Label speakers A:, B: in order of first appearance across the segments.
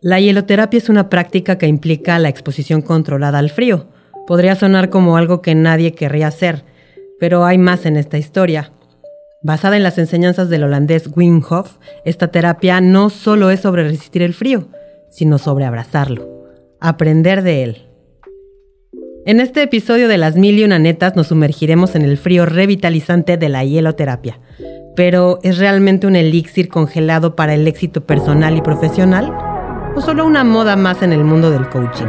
A: La hieloterapia es una práctica que implica la exposición controlada al frío. Podría sonar como algo que nadie querría hacer, pero hay más en esta historia. Basada en las enseñanzas del holandés Wim Hof, esta terapia no solo es sobre resistir el frío, sino sobre abrazarlo, aprender de él. En este episodio de Las Mil y Una Netas nos sumergiremos en el frío revitalizante de la hieloterapia. Pero, ¿es realmente un elixir congelado para el éxito personal y profesional? O solo una moda más en el mundo del coaching.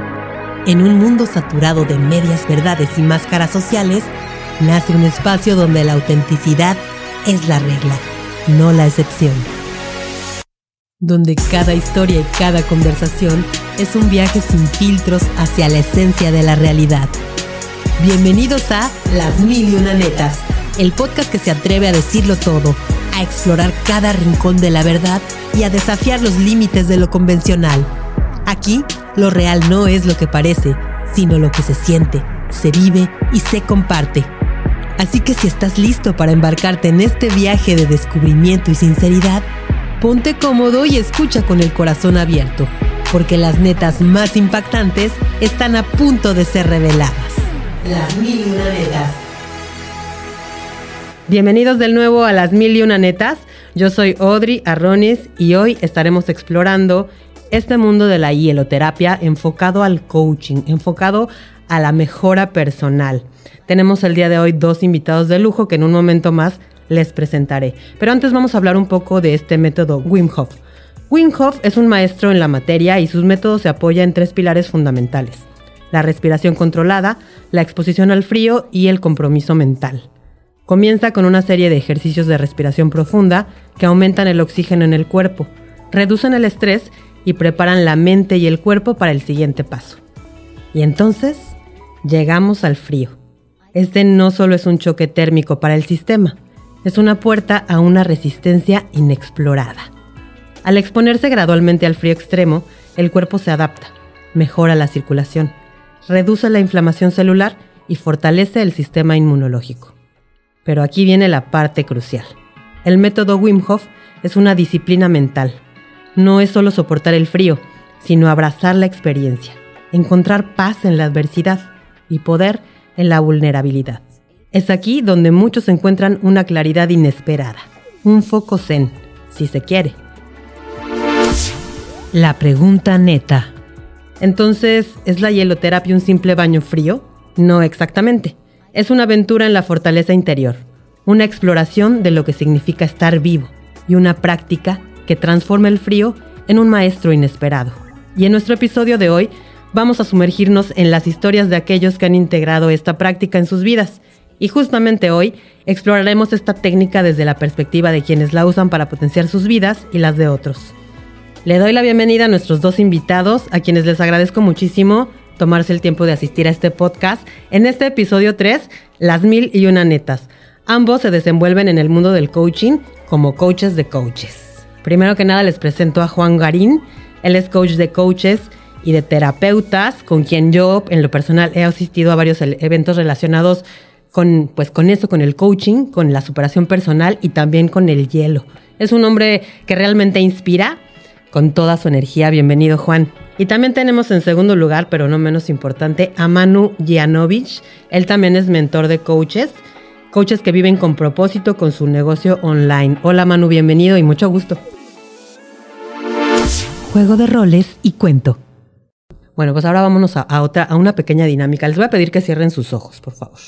B: En un mundo saturado de medias verdades y máscaras sociales, nace un espacio donde la autenticidad es la regla, no la excepción. Donde cada historia y cada conversación es un viaje sin filtros hacia la esencia de la realidad. Bienvenidos a Las Mil y Una Netas, el podcast que se atreve a decirlo todo a explorar cada rincón de la verdad y a desafiar los límites de lo convencional. Aquí, lo real no es lo que parece, sino lo que se siente, se vive y se comparte. Así que si estás listo para embarcarte en este viaje de descubrimiento y sinceridad, ponte cómodo y escucha con el corazón abierto, porque las netas más impactantes están a punto de ser reveladas. Las mil y una netas
A: Bienvenidos del nuevo a las mil y una netas. Yo soy Audrey Arronis y hoy estaremos explorando este mundo de la hieloterapia enfocado al coaching, enfocado a la mejora personal. Tenemos el día de hoy dos invitados de lujo que en un momento más les presentaré. Pero antes vamos a hablar un poco de este método Wim Hof. Wim Hof es un maestro en la materia y sus métodos se apoya en tres pilares fundamentales. La respiración controlada, la exposición al frío y el compromiso mental. Comienza con una serie de ejercicios de respiración profunda que aumentan el oxígeno en el cuerpo, reducen el estrés y preparan la mente y el cuerpo para el siguiente paso. Y entonces llegamos al frío. Este no solo es un choque térmico para el sistema, es una puerta a una resistencia inexplorada. Al exponerse gradualmente al frío extremo, el cuerpo se adapta, mejora la circulación, reduce la inflamación celular y fortalece el sistema inmunológico. Pero aquí viene la parte crucial. El método Wim Hof es una disciplina mental. No es solo soportar el frío, sino abrazar la experiencia, encontrar paz en la adversidad y poder en la vulnerabilidad. Es aquí donde muchos encuentran una claridad inesperada, un foco zen, si se quiere.
B: La pregunta neta.
A: Entonces, ¿es la hieloterapia un simple baño frío? No exactamente. Es una aventura en la fortaleza interior, una exploración de lo que significa estar vivo y una práctica que transforma el frío en un maestro inesperado. Y en nuestro episodio de hoy vamos a sumergirnos en las historias de aquellos que han integrado esta práctica en sus vidas. Y justamente hoy exploraremos esta técnica desde la perspectiva de quienes la usan para potenciar sus vidas y las de otros. Le doy la bienvenida a nuestros dos invitados, a quienes les agradezco muchísimo tomarse el tiempo de asistir a este podcast. En este episodio 3, las mil y una netas. Ambos se desenvuelven en el mundo del coaching como coaches de coaches. Primero que nada les presento a Juan Garín. Él es coach de coaches y de terapeutas, con quien yo en lo personal he asistido a varios eventos relacionados con, pues, con eso, con el coaching, con la superación personal y también con el hielo. Es un hombre que realmente inspira con toda su energía. Bienvenido, Juan. Y también tenemos en segundo lugar, pero no menos importante, a Manu Janovic. Él también es mentor de coaches, coaches que viven con propósito con su negocio online. Hola Manu, bienvenido y mucho gusto.
B: Juego de roles y cuento.
A: Bueno, pues ahora vámonos a, otra, a una pequeña dinámica. Les voy a pedir que cierren sus ojos, por favor,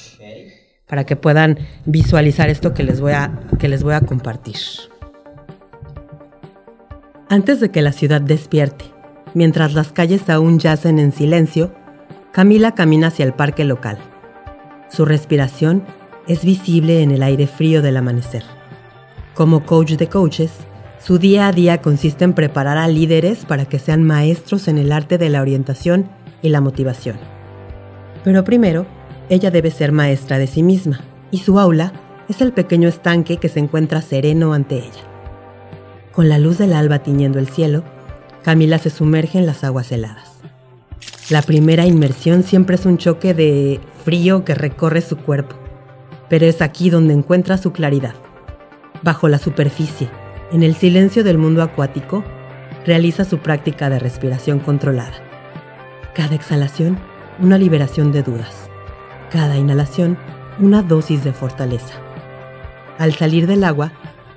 A: para que puedan visualizar esto que les voy a, que les voy a compartir. Antes de que la ciudad despierte, mientras las calles aún yacen en silencio, Camila camina hacia el parque local. Su respiración es visible en el aire frío del amanecer. Como coach de coaches, su día a día consiste en preparar a líderes para que sean maestros en el arte de la orientación y la motivación. Pero primero, ella debe ser maestra de sí misma, y su aula es el pequeño estanque que se encuentra sereno ante ella. Con la luz del alba tiñendo el cielo, Camila se sumerge en las aguas heladas. La primera inmersión siempre es un choque de frío que recorre su cuerpo, pero es aquí donde encuentra su claridad. Bajo la superficie, en el silencio del mundo acuático, realiza su práctica de respiración controlada. Cada exhalación, una liberación de dudas. Cada inhalación, una dosis de fortaleza. Al salir del agua,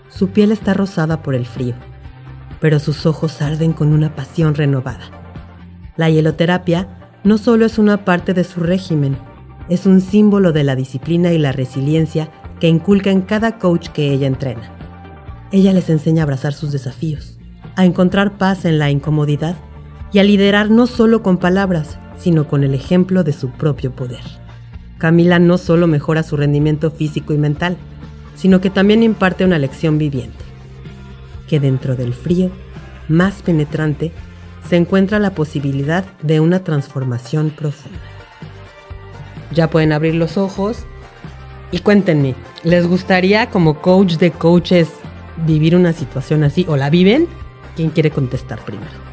A: su piel está rosada por el frío, pero sus ojos arden con una pasión renovada. La hieloterapia no solo es una parte de su régimen, es un símbolo de la disciplina y la resiliencia que inculca en cada coach que ella entrena. Ella les enseña a abrazar sus desafíos, a encontrar paz en la incomodidad y a liderar no solo con palabras, sino con el ejemplo de su propio poder. Camila no solo mejora su rendimiento físico y mental, sino que también imparte una lección viviente, que dentro del frío, más penetrante, se encuentra la posibilidad de una transformación profunda. Ya pueden abrir los ojos y cuéntenme, ¿les gustaría como coach de coaches vivir una situación así o la viven? ¿Quién quiere contestar primero?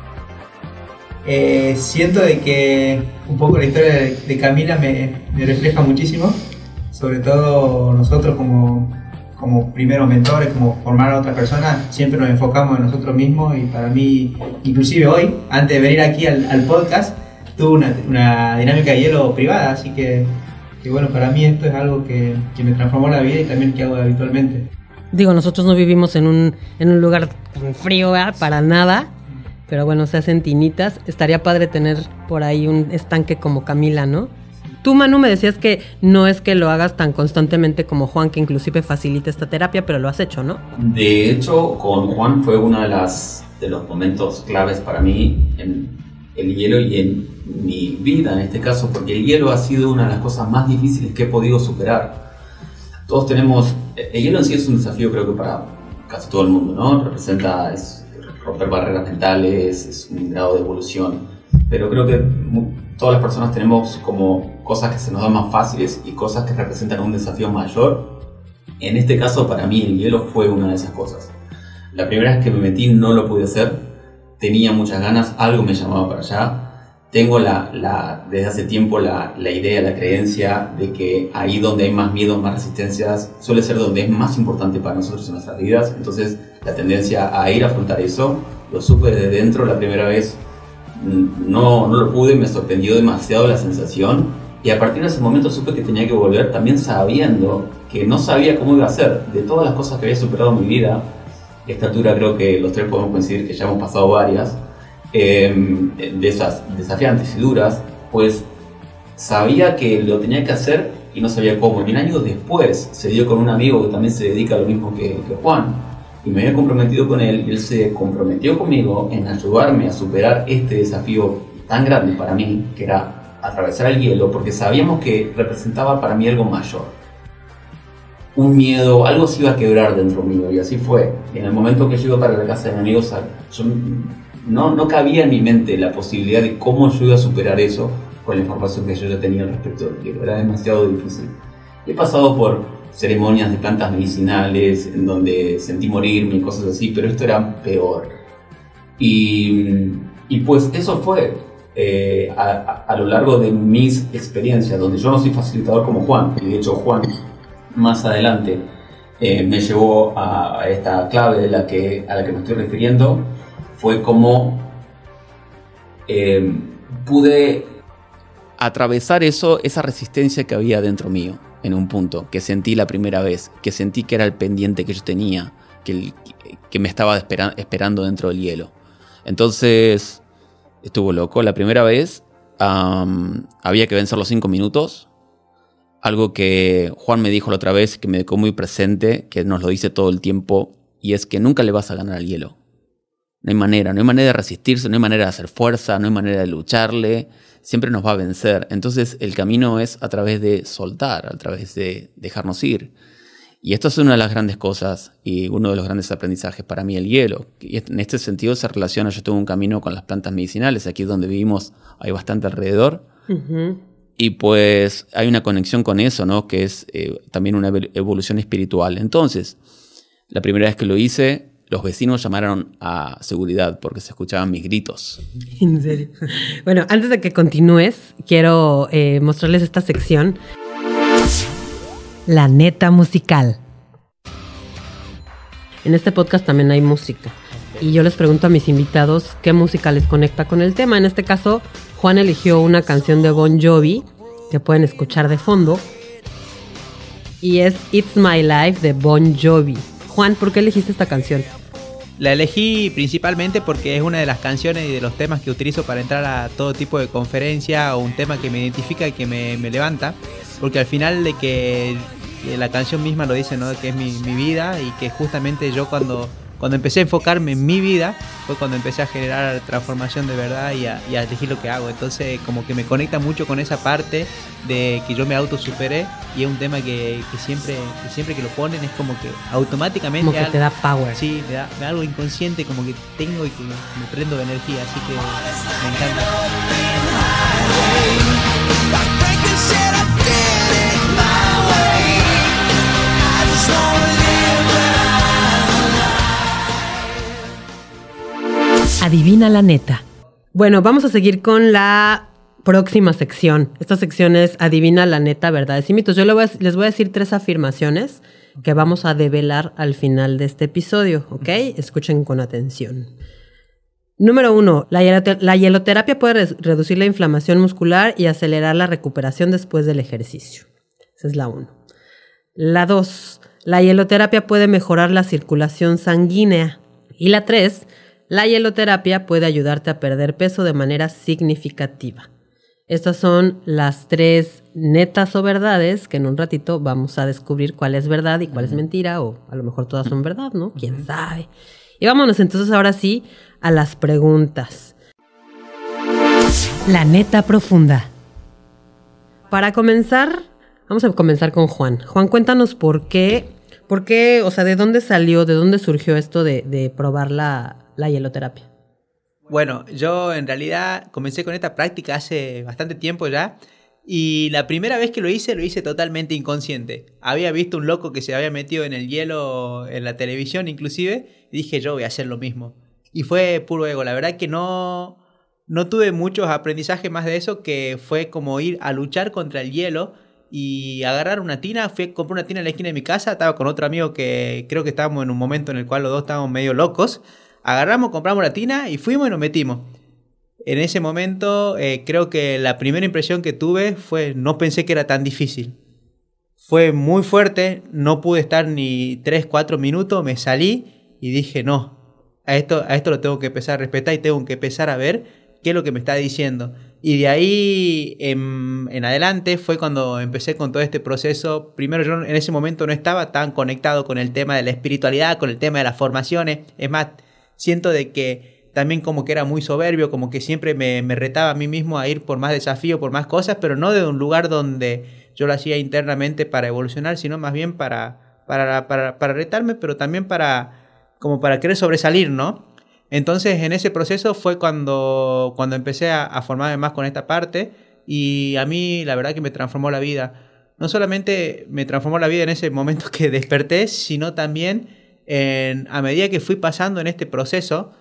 C: Eh, siento de que un poco la historia de, Camila me, refleja muchísimo, sobre todo nosotros como, como primeros mentores, como formar a otras personas, siempre nos enfocamos en nosotros mismos y para mí, inclusive hoy, antes de venir aquí al, podcast, tuve una, una, dinámica de hielo privada, así que, que, bueno, para mí esto es algo que, que me transformó la vida y también que hago habitualmente.
A: Digo, nosotros no vivimos en un, en un lugar frío, Para nada. Pero bueno, se hacen tinitas. Estaría padre tener por ahí un estanque como Camila, ¿no? Tú, Manu, me decías que no es que lo hagas tan constantemente como Juan, que inclusive facilita esta terapia, pero lo has hecho, ¿no?
D: De hecho, con Juan fue uno de, las, de los momentos claves para mí en el hielo y en mi vida en este caso, porque el hielo ha sido una de las cosas más difíciles que he podido superar todos tenemos, el hielo en sí es un desafío creo que para casi todo el mundo, ¿no? Representa es romper barreras mentales, es un grado de evolución, pero creo que todas las personas tenemos como cosas que se nos dan más fáciles y cosas que representan un desafío mayor. En este caso para mí el hielo fue una de esas cosas. La primera vez que me metí no lo pude hacer, tenía muchas ganas, algo me llamaba para allá tengo la, desde hace tiempo la, idea, la creencia de que ahí donde hay más miedo, más resistencias, suele ser donde es más importante para nosotros en nuestras vidas. Entonces, la tendencia a ir a afrontar eso, lo supe desde dentro la primera vez, no, no lo pude, me sorprendió demasiado la sensación. Y a partir de ese momento supe que tenía que volver también sabiendo que no sabía cómo iba a ser. De todas las cosas que había superado en mi vida, esta altura creo que los tres podemos coincidir que ya hemos pasado varias Em, de esas desafiantes y duras, pues sabía que lo tenía que hacer y no sabía cómo. Y un año después se dio con un amigo que también se dedica a lo mismo que, Juan. Y me había comprometido con él y él se comprometió conmigo en ayudarme a superar este desafío tan grande para mí, que era atravesar el hielo, porque sabíamos que representaba para mí algo mayor. Un miedo, algo se iba a quebrar dentro mío y así fue. En el momento que llego para la casa de mi amigo, yo no, no cabía en mi mente la posibilidad de cómo yo iba a superar eso con la información que yo ya tenía respecto del hielo. Era demasiado difícil. He pasado por ceremonias de plantas medicinales en donde sentí morirme y cosas así, pero esto era peor. Y, pues eso fue eh, a, lo largo de mis experiencias, donde yo no soy facilitador como Juan, y de hecho Juan más adelante eh, me llevó a, esta clave de la que, a la que me estoy refiriendo, fue como em, pude atravesar eso, esa resistencia que había dentro mío, en un punto, que sentí la primera vez, que sentí que era el pendiente que yo tenía, que, que me estaba esperando dentro del hielo. Entonces, estuvo loco. La primera vez había que vencer los cinco minutos. Algo que Juan me dijo la otra vez, que me dejó muy presente, que nos lo dice todo el tiempo, y es que nunca le vas a ganar al hielo. No hay manera, no hay manera de resistirse, no hay manera de hacer fuerza, no hay manera de lucharle, siempre nos va a vencer. Entonces el camino es a través de soltar, a través de dejarnos ir. Y esto es una de las grandes cosas y uno de los grandes aprendizajes para mí el hielo. Y en este sentido se relaciona, yo tengo un camino con las plantas medicinales, aquí donde vivimos hay bastante alrededor. Y pues hay una conexión con eso, ¿no? Que es eh, también una evolución espiritual. Entonces, la primera vez que lo hice, los vecinos llamaron a seguridad porque se escuchaban mis gritos.
A: En serio. Bueno, antes de que continúes, quiero eh, mostrarles esta sección. La neta musical. En este podcast también hay música. y yo les pregunto a mis invitados qué música les conecta con el tema. En este caso, Juan eligió una canción de Bon Jovi que pueden escuchar de fondo y es It's My Life de Bon Jovi. Juan, ¿por qué elegiste esta canción?
E: La elegí principalmente porque es una de las canciones y de los temas que utilizo para entrar a todo tipo de conferencia o un tema que me identifica y que me, me levanta. Porque al final de que la canción misma lo dice, ¿no? Que es mi, mi vida y que justamente yo cuando cuando empecé a enfocarme en mi vida, fue cuando empecé a generar transformación de verdad y a, elegir lo que hago. Entonces, como que me conecta mucho con esa parte de que yo me autosuperé y es un tema que, siempre, que siempre que lo ponen es como que automáticamente.
A: Como que te da power.
E: Sí, me da, me da, algo inconsciente, como que tengo y que me prendo de energía, así que me encanta.
B: Adivina la neta.
A: Bueno, vamos a seguir con la próxima sección. Esta sección es Adivina la neta, verdades y mitos. Yo les voy a decir tres afirmaciones que vamos a develar al final de este episodio, ¿ok? Escuchen con atención. Número uno, la, hieloterapia puede reducir la inflamación muscular y acelerar la recuperación después del ejercicio. Esa es la uno. La dos, la hieloterapia puede mejorar la circulación sanguínea. Y la tres, la hieloterapia puede ayudarte a perder peso de manera significativa. Estas son las tres netas o verdades que en un ratito vamos a descubrir cuál es verdad y cuál es mentira, o a lo mejor todas son verdad, ¿no? ¿Quién sabe? Y vámonos entonces ahora sí a las preguntas.
B: La neta profunda.
A: Para comenzar, vamos a comenzar con Juan. Juan, cuéntanos por qué, por qué, o sea, de dónde salió, de dónde surgió esto de, de probar la, la hieloterapia?
E: Bueno, yo en realidad comencé con esta práctica hace bastante tiempo ya. Y la primera vez que lo hice, lo hice totalmente inconsciente. Había visto un loco que se había metido en el hielo en la televisión inclusive. Y dije, yo voy a hacer lo mismo. Y fue puro ego. La verdad que no, no tuve muchos aprendizajes más de eso, que fue como ir a luchar contra el hielo y agarrar una tina. Fui a comprar una tina en la esquina de mi casa. Estaba con otro amigo que creo que estábamos en un momento en el cual los dos estábamos medio locos. Agarramos, compramos la tina y fuimos y nos metimos. En ese momento eh, creo que la primera impresión que tuve fue no pensé que era tan difícil. Fue muy fuerte, no pude estar ni 3, 4 minutos, me salí y dije no, a esto, a esto lo tengo que empezar a respetar y tengo que empezar a ver qué es lo que me está diciendo. Y de ahí en, en, adelante fue cuando empecé con todo este proceso. Primero yo en ese momento no estaba tan conectado con el tema de la espiritualidad, con el tema de las formaciones. Es más, siento de que también como que era muy soberbio, como que siempre me, retaba a mí mismo a ir por más desafío, por más cosas, pero no de un lugar donde yo lo hacía internamente para evolucionar, sino más bien para, para, para, retarme, pero también para, como para querer sobresalir, ¿no? Entonces en ese proceso fue cuando, cuando empecé a, a formarme más con esta parte y a mí la verdad que me transformó la vida. No solamente me transformó la vida en ese momento que desperté, sino también a medida que fui pasando en este proceso,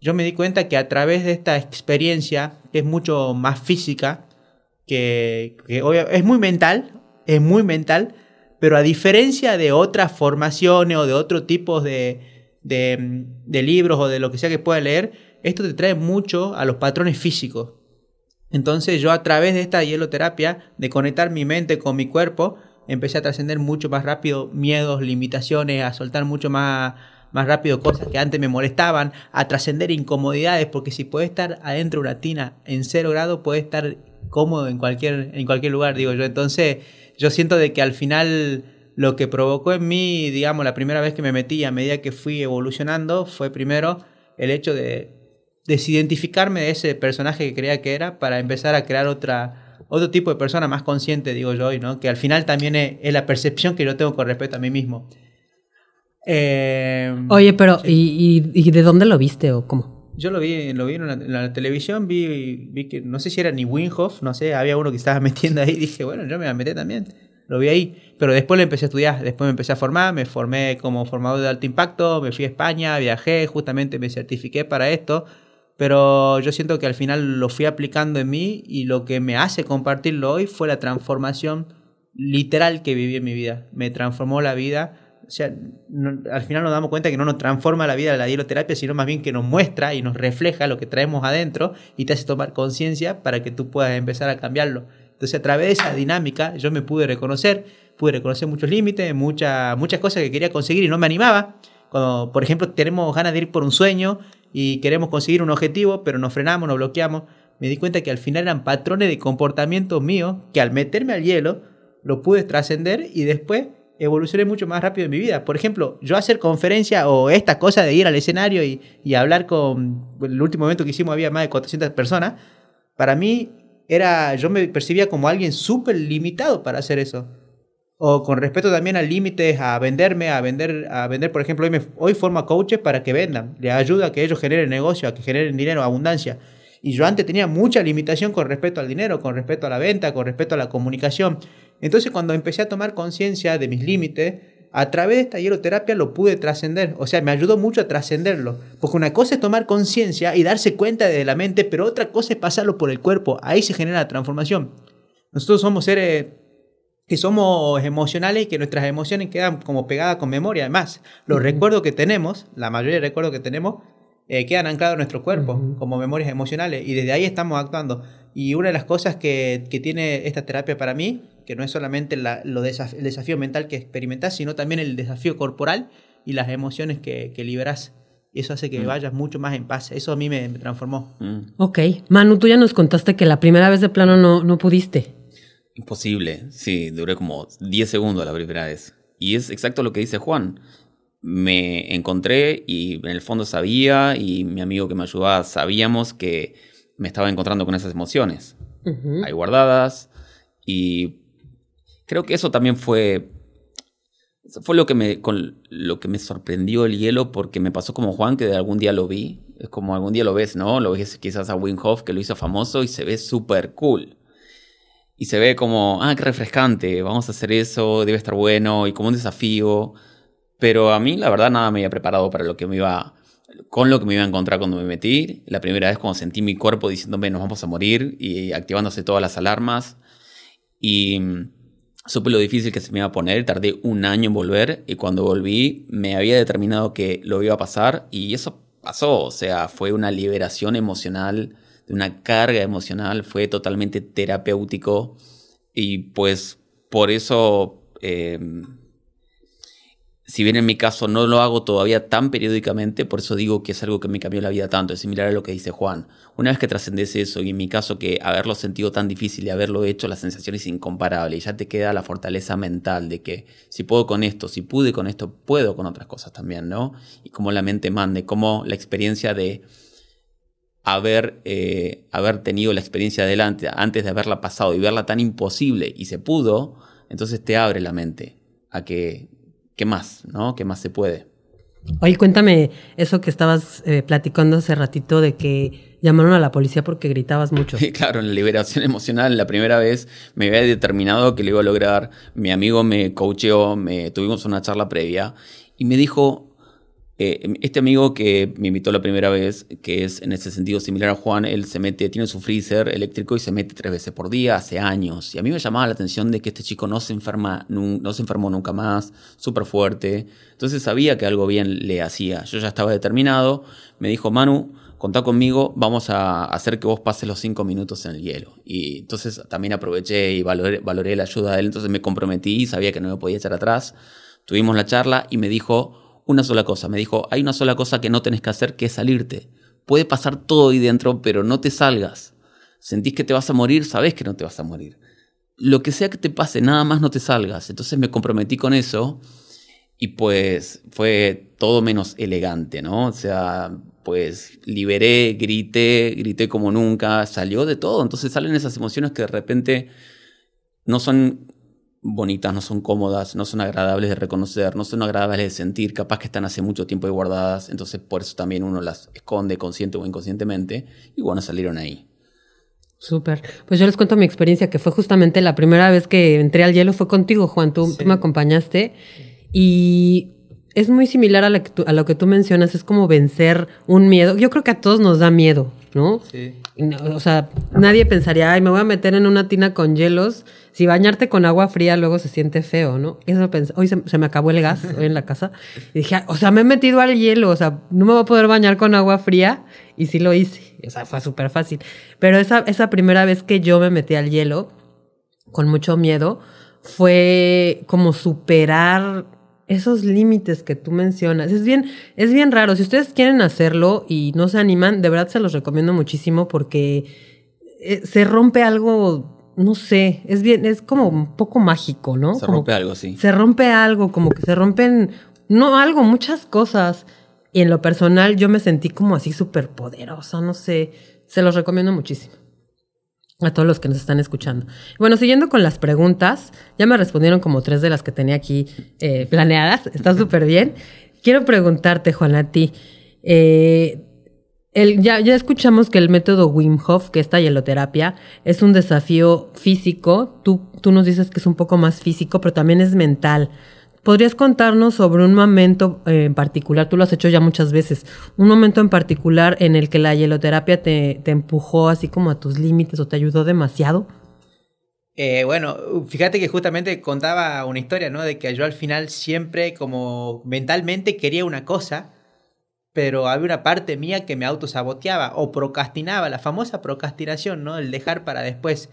E: yo me di cuenta que a través de esta experiencia, que es mucho más física, que, es muy mental, es muy mental, pero a diferencia de otras formaciones o de otro tipo de, de, libros o de lo que sea que pueda leer, esto te trae mucho a los patrones físicos. Entonces yo a través de esta hieloterapia, de conectar mi mente con mi cuerpo, empecé a trascender mucho más rápido miedos, limitaciones, a soltar mucho más, más rápido cosas que antes me molestaban, a trascender incomodidades, porque si puede estar adentro de una tina en cero grado, puede estar cómodo en cualquier, en cualquier lugar, digo yo. Entonces, yo siento de que al final lo que provocó en mí, digamos, la primera vez que me metí, a medida que fui evolucionando, fue primero el hecho de desidentificarme de ese personaje que creía que era para empezar a crear otra otro tipo de persona más consciente, digo yo hoy, ¿no? Que al final también es, la percepción que yo tengo con respecto a mí mismo.
A: Eh, Oye, pero ¿y, de dónde lo viste o cómo?
E: Yo lo vi, lo vi en, la, televisión, vi, vi que no sé si era ni Winhoff, no sé, había uno que estaba metiendo ahí, dije, bueno, yo me voy a meter también. Lo vi ahí, pero después lo empecé a estudiar, después me empecé a formar, me formé como formador de alto impacto, me fui a España, viajé, justamente me certifiqué para esto pero yo siento que al final lo fui aplicando en mí y lo que me hace compartirlo hoy fue la transformación literal que viví en mi vida. Me transformó la vida o sea, al final nos damos cuenta que no nos transforma la vida la hieloterapia, sino más bien que nos muestra y nos refleja lo que traemos adentro y te hace tomar conciencia para que tú puedas empezar a cambiarlo. Entonces, a través de esa dinámica, yo me pude reconocer, pude reconocer muchos límites, muchas muchas cosas que quería conseguir y no me animaba. Cuando, por ejemplo, tenemos ganas de ir por un sueño y queremos conseguir un objetivo, pero nos frenamos, nos bloqueamos, me di cuenta que al final eran patrones de comportamiento míos que al meterme al hielo lo pude trascender y después evolucioné mucho más rápido en mi vida. Por ejemplo, yo hacer conferencia o esta cosa de ir al escenario y, y hablar con... El último evento que hicimos había más de 400 personas. Para mí era... Yo me percibía como alguien súper limitado para hacer eso. O con respecto también a límites, a venderme, a vender, a vender, por ejemplo, hoy, me, coaches para que vendan. Le ayuda a que ellos generen negocio, a que generen dinero, abundancia. Y yo antes tenía mucha limitación con respecto al dinero, con respecto a la venta, con respecto a la comunicación. Entonces cuando empecé a tomar conciencia de mis límites, a través de esta hieroterapia lo pude trascender. O sea, me ayudó mucho a trascenderlo. Porque una cosa es tomar conciencia y darse cuenta de la mente, pero otra cosa es pasarlo por el cuerpo. Ahí se genera la transformación. Nosotros somos seres que somos emocionales y que nuestras emociones quedan como pegadas con memoria. Además, los recuerdos que tenemos, la mayoría de recuerdos que tenemos, eh, quedan anclados en nuestro cuerpo como memorias emocionales y desde ahí estamos actuando. Y una de las cosas que, que tiene esta terapia para mí que no es solamente lo el desafío mental que experimentas, sino también el desafío corporal y las emociones que, que liberas. Y eso hace que mm. vayas mucho más en paz. Eso a mí me, transformó.
A: Mm. Ok. Manu, tú ya nos contaste que la primera vez de plano no, no pudiste.
D: Imposible. Sí, duré como 10 segundos la primera vez. Y es exacto lo que dice Juan. Me encontré y en el fondo sabía y mi amigo que me ayudaba sabíamos que me estaba encontrando con esas emociones. Ahí guardadas y creo que eso también fue fue lo que me con lo que me sorprendió el hielo porque me pasó como Juan que de algún día lo vi es como algún día lo ves no lo ves quizás a Wim Hof que lo hizo famoso y se ve súper cool y se ve como ah qué refrescante vamos a hacer eso debe estar bueno y como un desafío pero a mí la verdad nada me había preparado para lo que me iba con lo que me iba a encontrar cuando me metí. La primera vez cuando sentí mi cuerpo diciéndome nos vamos a morir y activándose todas las alarmas. Y Supe lo difícil que se me iba a poner, tardé un año en volver y cuando volví me había determinado que lo iba a pasar y eso pasó, o sea, fue una liberación emocional, de una carga emocional, fue totalmente terapéutico y pues por eso eh, si bien en mi caso no lo hago todavía tan periódicamente, por eso digo que es algo que me cambió la vida tanto, es similar a lo que dice Juan. Una vez que trascendes eso, y en mi caso que haberlo sentido tan difícil y haberlo hecho, la sensación es incomparable, y ya te queda la fortaleza mental de que si puedo con esto, si pude con esto, puedo con otras cosas también, ¿no? Y cómo la mente mande, cómo la experiencia de haber, eh, haber tenido la experiencia adelante antes de haberla pasado y verla tan imposible y se pudo, entonces te abre la mente a que ¿qué más? ¿No? ¿Qué más se puede?
A: Oye, cuéntame eso que estabas eh, platicando hace ratito de que llamaron a la policía porque gritabas mucho.
D: claro, en la liberación emocional, la primera vez me había determinado que lo iba a lograr. Mi amigo me coacheó, me, tuvimos una charla previa y me dijo, eh, este amigo que me invitó la primera vez, que es en ese sentido similar a Juan, él se mete, tiene su freezer eléctrico y se mete tres veces por día hace años. Y a mí me llamaba la atención de que este chico no se, enferma, no, se enfermó nunca más, súper fuerte. Entonces sabía que algo bien le hacía. Yo ya estaba determinado. Me dijo, Manu, contá conmigo, vamos a hacer que vos pases los cinco minutos en el hielo. Y entonces también aproveché y valoré, valoré la ayuda de él. Entonces me comprometí, sabía que no me podía echar atrás. Tuvimos la charla y me dijo, una sola cosa. Me dijo, hay una sola cosa que no tenés que hacer, que es salirte. Puede pasar todo ahí dentro, pero no te salgas. Sentís que te vas a morir, sabés que no te vas a morir. Lo que sea que te pase, nada más no te salgas. Entonces me comprometí con eso y pues fue todo menos elegante, ¿no? O sea, pues liberé, grité, grité como nunca, salió de todo. Entonces salen esas emociones que de repente no son bonitas, no son cómodas, no son agradables de reconocer, no son agradables de sentir, capaz que están hace mucho tiempo ahí guardadas, entonces por eso también uno las esconde consciente o inconscientemente, y bueno, salieron ahí.
A: Súper. Pues yo les cuento mi experiencia, que fue justamente la primera vez que entré al hielo, fue contigo, Juan, tú, tú me acompañaste, y es muy similar a, a, lo que tú mencionas, es como vencer un miedo. Yo creo que a todos nos da miedo, ¿no? Sí. O sea, nadie pensaría, ay, me voy a meter en una tina con hielos. Si bañarte con agua fría luego se siente feo, ¿no? Eso pensé. Hoy se, me acabó el gas, hoy en la casa. Y dije, o sea, me he metido al hielo, o sea, no me voy a poder bañar con agua fría. Y sí lo hice. O sea, fue súper fácil. Pero esa, esa primera vez que yo me metí al hielo, con mucho miedo, fue como superar esos límites que tú mencionas. Es bien, es bien raro. Si ustedes quieren hacerlo y no se animan, de verdad se los recomiendo muchísimo porque eh, se rompe algo, no sé, es bien, es como un poco mágico, ¿no?
D: Se rompe algo, sí.
A: Se rompe algo, como que se rompen, no algo, muchas cosas. Y en lo personal yo me sentí como así súper poderosa, no sé. Se los recomiendo muchísimo a todos los que nos están escuchando. Bueno, siguiendo con las preguntas, ya me respondieron como tres de las que tenía aquí eh, planeadas, está súper bien. Quiero preguntarte, Juan, a ti, eh, el, ya, ya escuchamos que el método Wim Hof, que esta hieloterapia, es un desafío físico, tú, tú nos dices que es un poco más físico, pero también es mental. ¿Podrías contarnos sobre un momento eh, en particular, tú lo has hecho ya muchas veces, un momento en particular en el que la hieloterapia te, empujó así como a tus límites o te ayudó demasiado?
E: Eh, bueno, fíjate que justamente contaba una historia, ¿no? De que yo al final siempre como mentalmente quería una cosa, pero había una parte mía que me autosaboteaba o procrastinaba, la famosa procrastinación, ¿no? El dejar para después.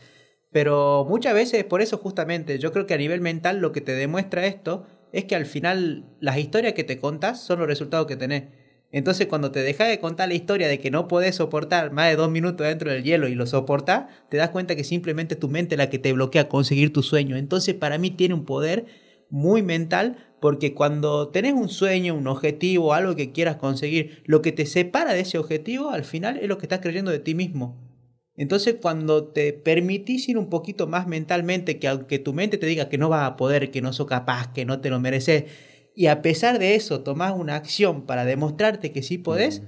E: Pero muchas veces, por eso justamente, yo creo que a nivel mental lo que te demuestra esto es que al final las historias que te contas son los resultados que tenés. Entonces cuando te dejas de contar la historia de que no podés soportar más de dos minutos dentro del hielo y lo soportás, te das cuenta que simplemente tu mente la que te bloquea conseguir tu sueño. Entonces para mí tiene un poder muy mental porque cuando tenés un sueño, un objetivo, algo que quieras conseguir, lo que te separa de ese objetivo al final es lo que estás creyendo de ti mismo. Entonces, cuando te permitís ir un poquito más mentalmente, que aunque tu mente te diga que no vas a poder, que no sos capaz, que no te lo mereces, y a pesar de eso tomás una acción para demostrarte que sí podés,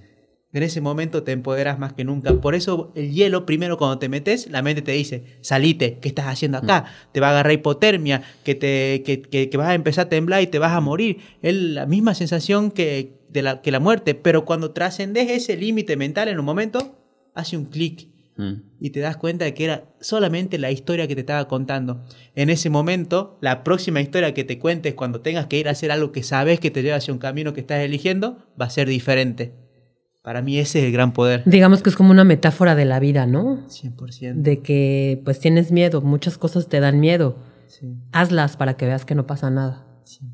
E: en ese momento te empoderas más que nunca. Por eso el hielo, primero cuando te metes, la mente te dice, salite, ¿qué estás haciendo acá? Te va a agarrar hipotermia, que, te, que, que, vas a empezar a temblar y te vas a morir. Es la misma sensación que, de la, que la muerte, pero cuando trascendes ese límite mental en un momento, hace un clic Mm. Y te das cuenta de que era solamente la historia que te estaba contando. En ese momento, la próxima historia que te cuentes cuando tengas que ir a hacer algo que sabes que te lleva hacia un camino que estás eligiendo, va a ser diferente. Para mí ese es el gran poder.
A: Digamos que es como una metáfora de la vida, ¿no?
E: 100%.
A: De que pues tienes miedo, muchas cosas te dan miedo. Hazlas para que veas que no pasa nada.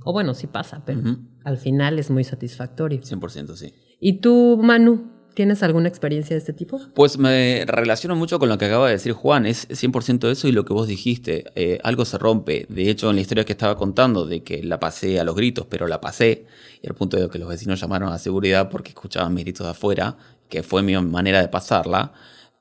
A: O bueno, sí pasa, pero al final es muy satisfactorio.
D: 100% sí.
A: ¿Y tú, Manu? ¿Tienes alguna experiencia de este tipo?
D: Pues me relaciono mucho con lo que acaba de decir Juan, es 100% eso y lo que vos dijiste, eh, algo se rompe. De hecho, en la historia que estaba contando, de que la pasé a los gritos, pero la pasé, y al punto de que los vecinos llamaron a seguridad porque escuchaban mis gritos de afuera, que fue mi manera de pasarla.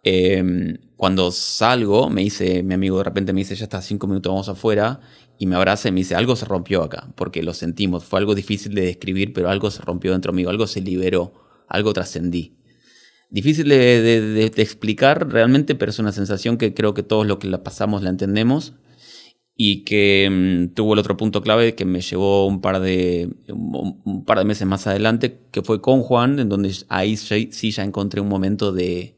D: Em, cuando salgo, me dice, mi amigo de repente me dice, ya está, cinco minutos, vamos afuera, y me abraza y me dice, algo se rompió acá, porque lo sentimos, fue algo difícil de describir, pero algo se rompió dentro mío, algo se liberó, algo trascendí. Difícil de, explicar realmente, pero es una sensación que creo que todos los que la pasamos la entendemos. Y que mm, tuvo el otro punto clave que me llevó un par de un, par de meses más adelante que fue con Juan en donde ahí sí ya encontré un momento de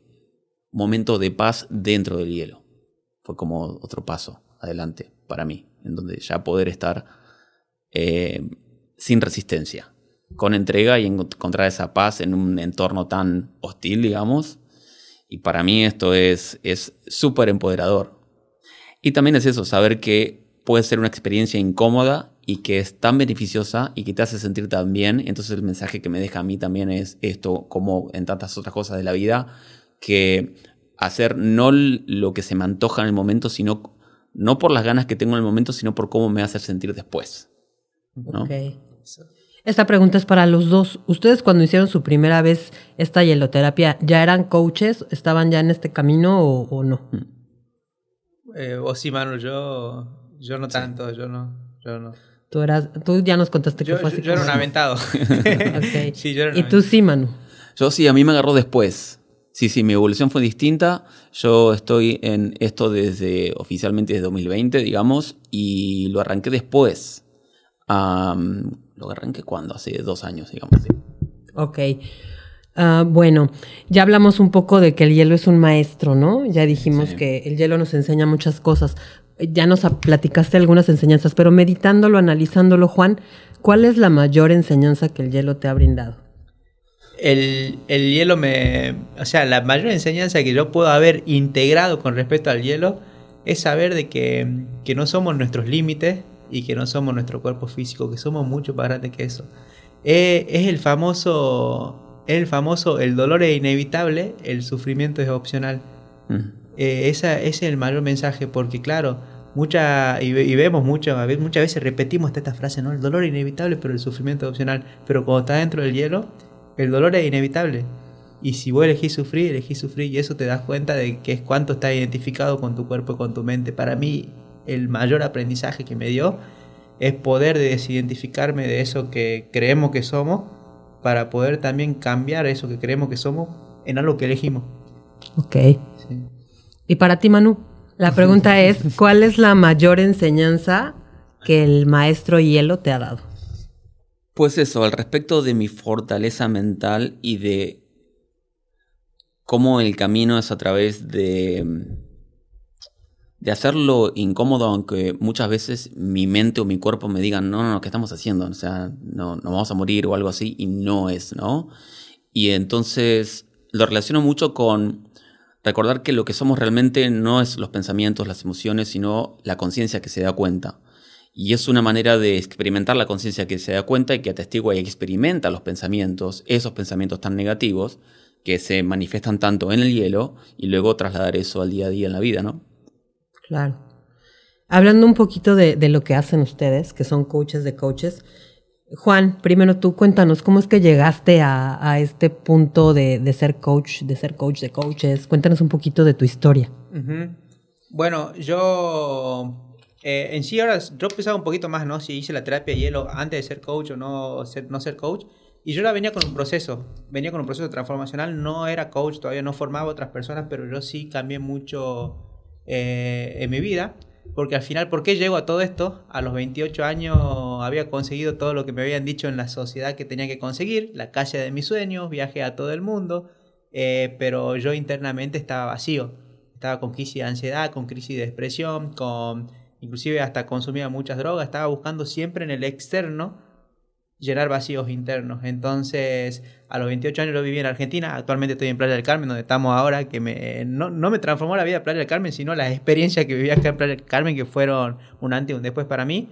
D: momento de paz dentro del hielo. Fue como otro paso adelante para mí en donde ya poder estar eh, sin resistencia con entrega y encontrar esa paz en un entorno tan hostil, digamos. Y para mí esto es súper empoderador. Y también es eso, saber que puede ser una experiencia incómoda y que es tan beneficiosa y que te hace sentir tan bien. Entonces el mensaje que me deja a mí también es esto, como en tantas otras cosas de la vida, que hacer no lo que se me antoja en el momento, sino no por las ganas que tengo en el momento, sino por cómo me hace sentir después. ¿no?
A: Esta pregunta es para los dos. ¿Ustedes cuando hicieron su primera vez esta hieloterapia, ya eran coaches? ¿Estaban ya en este camino o, no?
E: Eh, o sí, Manu, yo, yo no tanto, yo no, yo no.
A: Tú, eras, tú ya nos contaste
E: que
A: fue así.
E: Yo, era un aventado.
A: sí, yo era ¿Y tú sí, Manu?
D: Yo sí, a mí me agarró después. Sí, sí, mi evolución fue distinta. Yo estoy en esto desde oficialmente desde 2020, digamos, y lo arranqué después lo arranqué cuando, hace dos años, digamos así.
A: Ok. Ah, bueno, ya hablamos un poco de que el hielo es un maestro, ¿no? Ya dijimos
D: Sí.
A: que el hielo nos enseña muchas cosas. Ya nos platicaste algunas enseñanzas, pero meditándolo, analizándolo, Juan, ¿cuál es la mayor enseñanza que el hielo te ha brindado?
E: El, el hielo me... O sea, la mayor enseñanza que yo puedo haber integrado con respecto al hielo es saber de que, que no somos nuestros límites y que no somos nuestro cuerpo físico, que somos mucho más grandes que eso. Eh, es el famoso... El famoso, el dolor es inevitable, el sufrimiento es opcional.
D: Mm.
E: Eh, esa, ese es el mayor mensaje, porque claro, mucha, y, y vemos ve- muchas veces repetimos esta, esta frase, ¿no? El dolor es inevitable, pero el sufrimiento es opcional. Pero cuando estás dentro del hielo, el dolor es inevitable. Y si vos elegís sufrir, elegís sufrir, y eso te das cuenta de que es cuánto estás identificado con tu cuerpo y con tu mente. Para mí, el mayor aprendizaje que me dio es poder desidentificarme de eso que creemos que somos, para poder también cambiar eso que creemos que somos en algo que elegimos.
A: Ok.
E: Sí.
A: Y para ti, Manu, la pregunta es, ¿cuál es la mayor enseñanza que el maestro hielo te ha dado?
D: Pues eso, al respecto de mi fortaleza mental y de cómo el camino es a través de, de hacerlo incómodo, aunque muchas veces mi mente o mi cuerpo me digan, no, no, no, ¿qué estamos haciendo? O sea, no, nos vamos a morir o algo así, y no es, ¿no? Y entonces lo relaciono mucho con recordar que lo que somos realmente no es los pensamientos, las emociones, sino la conciencia que se da cuenta. Y es una manera de experimentar la conciencia que se da cuenta y que atestigua y experimenta los pensamientos, esos pensamientos tan negativos que se manifiestan tanto en el hielo y luego trasladar eso al día a día en la vida, ¿no?
A: Claro. Hablando un poquito de, de lo que hacen ustedes, que son coaches de coaches, Juan, primero tú cuéntanos cómo es que llegaste a, a este punto de, de ser coach, de ser coach de coaches. Cuéntanos un poquito de tu historia.
E: Bueno, yo eh, en sí ahora yo pensaba un poquito más, ¿no? Si hice la terapia de hielo antes de ser coach o no ser, no ser coach. Y yo la venía con un proceso, venía con un proceso transformacional, no era coach, todavía no formaba otras personas, pero yo sí cambié mucho eh, en mi vida. Porque al final, ¿por qué llego a todo esto? A los 28 años había conseguido todo lo que me habían dicho en la sociedad que tenía que conseguir, la calle de mis sueños, viajé a todo el mundo, eh, pero yo internamente estaba vacío. Estaba con crisis de ansiedad, con crisis de depresión, con inclusive hasta consumía muchas drogas, estaba buscando siempre en el externo llenar vacíos internos. Entonces, a los 28 años lo viví en Argentina, actualmente estoy en Playa del Carmen, donde estamos ahora, que me, no, no me transformó la vida Playa del Carmen, sino las experiencias que viví acá en Playa del Carmen, que fueron un antes y un después para mí.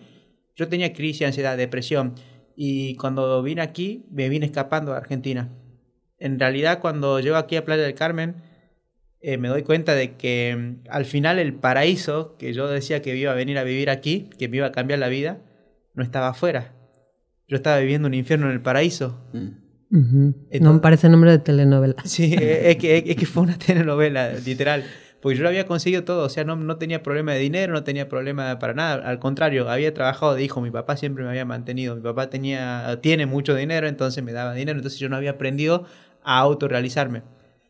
E: Yo tenía crisis, ansiedad, depresión, y cuando vine aquí, me vine escapando a Argentina. En realidad, cuando llego aquí a Playa del Carmen, eh, me doy cuenta de que mm, al final el paraíso que yo decía que iba a venir a vivir aquí, que me iba a cambiar la vida, no estaba afuera. Yo estaba viviendo un infierno en el paraíso.
D: Mm.
A: Ujú. No me
E: Entonces-
A: parece nombre de telenovela.
E: Sí, es que, es que fue una telenovela, literal. Porque yo lo había conseguido todo, o sea, no, no tenía problema de dinero, no tenía problema para nada. Al contrario, había trabajado de hijo, mi papá siempre me había mantenido. Mi papá tenía, tiene mucho dinero, entonces me daba dinero, entonces yo no había aprendido a autorrealizarme.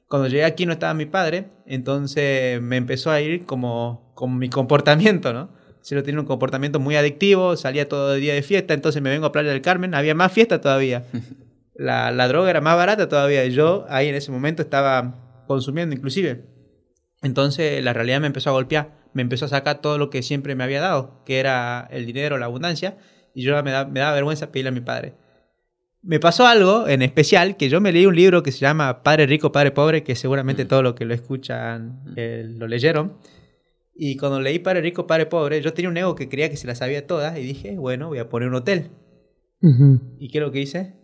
E: Cuando llegué aquí no estaba mi padre, entonces me empezó a ir como, como mi comportamiento, ¿no? Si yo tenía un comportamiento muy adictivo, salía todo el día de fiesta, entonces me vengo a Playa del Carmen, había más fiesta todavía. La, la droga era más barata todavía. y Yo ahí en ese momento estaba consumiendo inclusive. Entonces la realidad me empezó a golpear. Me empezó a sacar todo lo que siempre me había dado, que era el dinero, la abundancia. Y yo me da, me daba vergüenza pedirle a mi padre. Me pasó algo en especial, que yo me leí un libro que se llama Padre Rico, Padre Pobre, que seguramente todos los que lo escuchan eh, lo leyeron. Y cuando leí Padre Rico, Padre Pobre, yo tenía un ego que creía que se las sabía todas y dije, bueno, voy a poner un hotel. ¿Y qué es lo que hice?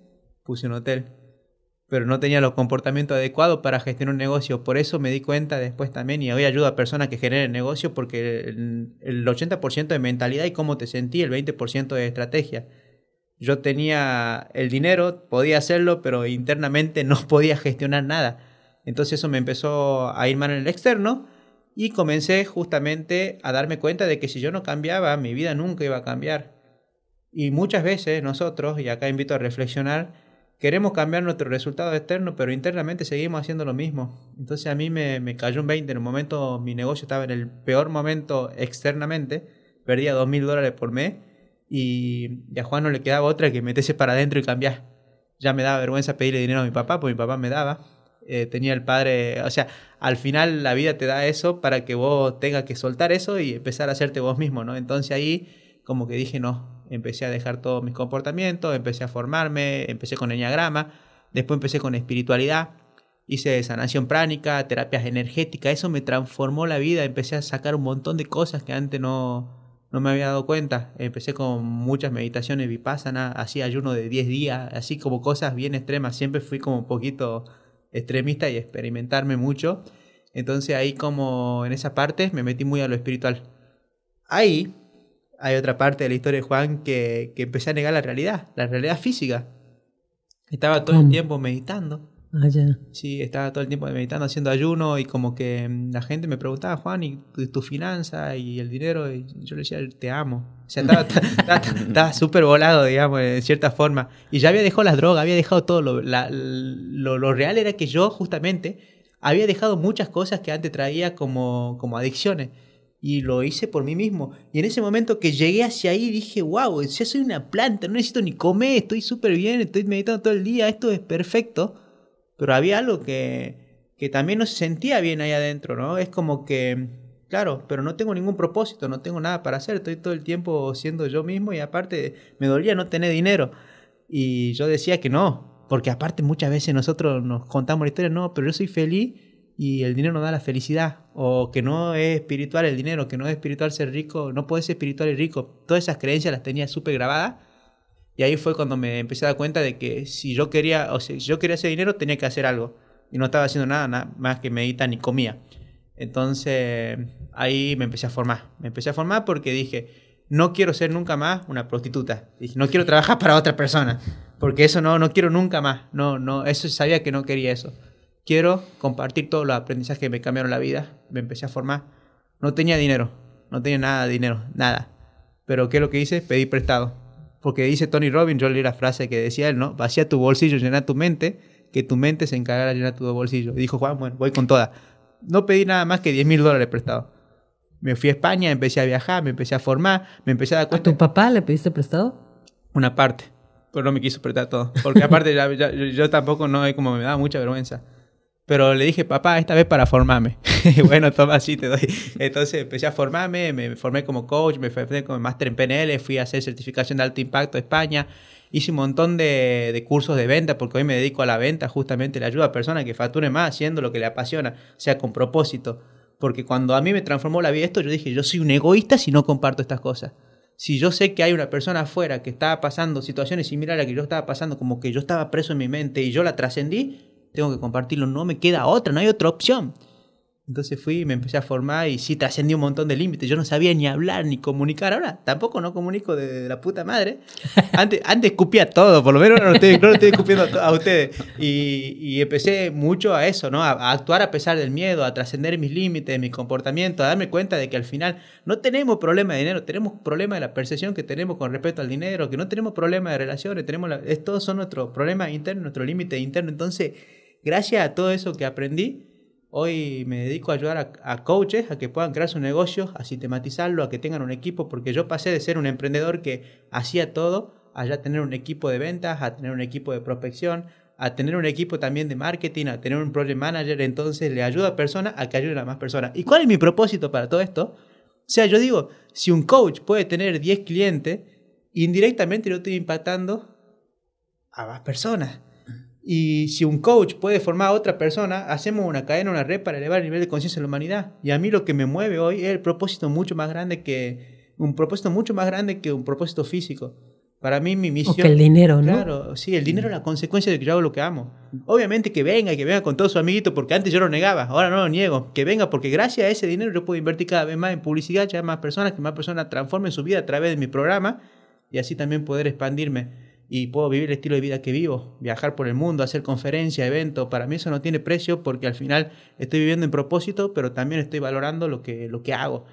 E: Puse un hotel. Pero no tenía los comportamientos adecuados para gestionar un negocio. Por eso me di cuenta después también, y hoy ayudo a personas que generen negocio, porque el, el 80% de mentalidad y cómo te sentí, el 20% de estrategia. Yo tenía el dinero, podía hacerlo, pero internamente no podía gestionar nada. Entonces eso me empezó a ir mal en el externo y comencé justamente a darme cuenta de que si yo no cambiaba, mi vida nunca iba a cambiar. Y muchas veces nosotros, y acá invito a reflexionar, queremos cambiar nuestro resultado externo, pero internamente seguimos haciendo lo mismo. Entonces a mí me, me cayó un 20, en un momento mi negocio estaba en el peor momento externamente, perdía dos mil dólares por mes, Y, a Juan no le quedaba otra que meterse para adentro y cambiar. Ya me daba vergüenza pedirle dinero a mi papá, porque mi papá me daba. Eh, tenía el padre, o sea, al final la vida te da eso para que vos tengas que soltar eso y empezar a hacerte vos mismo, ¿no? Entonces ahí como que dije, no, empecé a dejar todos mis comportamientos, empecé a formarme, empecé con enneagrama, después empecé con espiritualidad, hice sanación pránica, terapias energéticas, eso me transformó la vida, empecé a sacar un montón de cosas que antes no, no me había dado cuenta. Empecé con muchas meditaciones vipassana, hacía ayuno de 10 días, así como cosas bien extremas, siempre fui como un poquito extremista y experimentarme mucho. Entonces ahí como en esa parte me metí muy a lo espiritual. Ahí hay otra parte de la historia de Juan que, que empecé a negar la realidad, la realidad física. Estaba todo el tiempo meditando
A: Ah,
E: Sí, estaba todo el tiempo meditando, haciendo ayuno y como que mm, la gente me preguntaba, Juan, ¿y tu, finanza y el dinero? Y yo le decía, te amo. O sea, estaba súper volado, digamos, en cierta forma. Y ya había dejado las drogas, había dejado todo. Lo, lo, real era que yo justamente había dejado muchas cosas que antes traía como, como adicciones. Y lo hice por mí mismo. Y en ese momento que llegué hacia ahí dije, wow, ya soy una planta, no necesito ni comer, estoy súper bien, estoy meditando todo el día, esto es perfecto pero había algo que, que también no se sentía bien ahí adentro, ¿no? Es como que, claro, pero no tengo ningún propósito, no tengo nada para hacer, estoy todo el tiempo siendo yo mismo y aparte me dolía no tener dinero. Y yo decía que no, porque aparte muchas veces nosotros nos contamos la historia, no, pero yo soy feliz y el dinero no da la felicidad, o que no es espiritual el dinero, que no es espiritual ser rico, no puede ser espiritual y rico. Todas esas creencias las tenía súper grabadas y ahí fue cuando me empecé a dar cuenta de que si yo quería, o si yo quería hacer dinero, tenía que hacer algo. Y no estaba haciendo nada, nada más que meditar ni comía. Entonces ahí me empecé a formar. Me empecé a formar porque dije, no quiero ser nunca más una prostituta. Dije, no quiero trabajar para otra persona. Porque eso no, no quiero nunca más. No, no, eso sabía que no quería eso. Quiero compartir todos los aprendizajes que me cambiaron la vida. Me empecé a formar. No tenía dinero. No tenía nada de dinero. Nada. Pero ¿qué es lo que hice? Pedí prestado porque dice Tony Robbins, yo leí la frase que decía él, ¿no? Vacía tu bolsillo, llena tu mente, que tu mente se encargará de llenar tu bolsillo. Y dijo Juan, bueno, voy con toda. No pedí nada más que 10 mil dólares prestado. Me fui a España, empecé a viajar, me empecé a formar, me empecé a dar
A: cuenta. ¿A tu papá le pediste prestado?
E: Una parte, pero no me quiso prestar todo. Porque aparte yo, yo, tampoco no, como me daba mucha vergüenza. Pero le dije, papá, esta vez para formarme. bueno, toma, así te doy. Entonces empecé a formarme, me formé como coach, me formé como máster en PNL, fui a hacer certificación de alto impacto a España. Hice un montón de, de, cursos de venta porque hoy me dedico a la venta, justamente le ayuda a personas que facturen más haciendo lo que le apasiona, sea, con propósito. Porque cuando a mí me transformó la vida esto, yo dije, yo soy un egoísta si no comparto estas cosas. Si yo sé que hay una persona afuera que estaba pasando situaciones similares a las que yo estaba pasando, como que yo estaba preso en mi mente y yo la trascendí, tengo que compartirlo, no me queda otra, no hay otra opción. Entonces fui y me empecé a formar y sí trascendí un montón de límites. Yo no sabía ni hablar ni comunicar. Ahora tampoco no comunico de, la puta madre. Antes, antes escupía todo, por lo menos no lo estoy, no estoy escupiendo a, ustedes. Y, y, empecé mucho a eso, ¿no? A, actuar a pesar del miedo, a trascender mis límites, mis comportamientos, a darme cuenta de que al final no tenemos problema de dinero, tenemos problema de la percepción que tenemos con respecto al dinero, que no tenemos problema de relaciones, tenemos la, todos son nuestros problemas internos, nuestro límite interno. Entonces gracias a todo eso que aprendí, hoy me dedico a ayudar a, coaches a que puedan crear su negocio, a sistematizarlo, a que tengan un equipo, porque yo pasé de ser un emprendedor que hacía todo a ya tener un equipo de ventas, a tener un equipo de prospección, a tener un equipo también de marketing, a tener un project manager, entonces le ayuda a personas a que ayuden a más personas. ¿Y cuál es mi propósito para todo esto? O sea, yo digo, si un coach puede tener 10 clientes, indirectamente lo estoy impactando a más personas. Y si un coach puede formar a otra persona, hacemos una cadena, una red para elevar el nivel de conciencia de la humanidad. Y a mí lo que me mueve hoy es el propósito mucho más grande que un propósito mucho más grande que un propósito físico. Para mí mi misión...
A: O que el dinero, ¿no?
E: Claro, sí, el dinero es la consecuencia de que yo hago lo que amo. Obviamente que venga, que venga con todo su amiguito, porque antes yo lo negaba, ahora no lo niego. Que venga, porque gracias a ese dinero yo puedo invertir cada vez más en publicidad, ya más personas, que más personas transformen su vida a través de mi programa y así también poder expandirme y puedo vivir el estilo de vida que vivo, viajar por el mundo, hacer conferencias, eventos, para mí eso no tiene precio porque al final estoy viviendo en propósito, pero también estoy valorando lo que, lo que hago.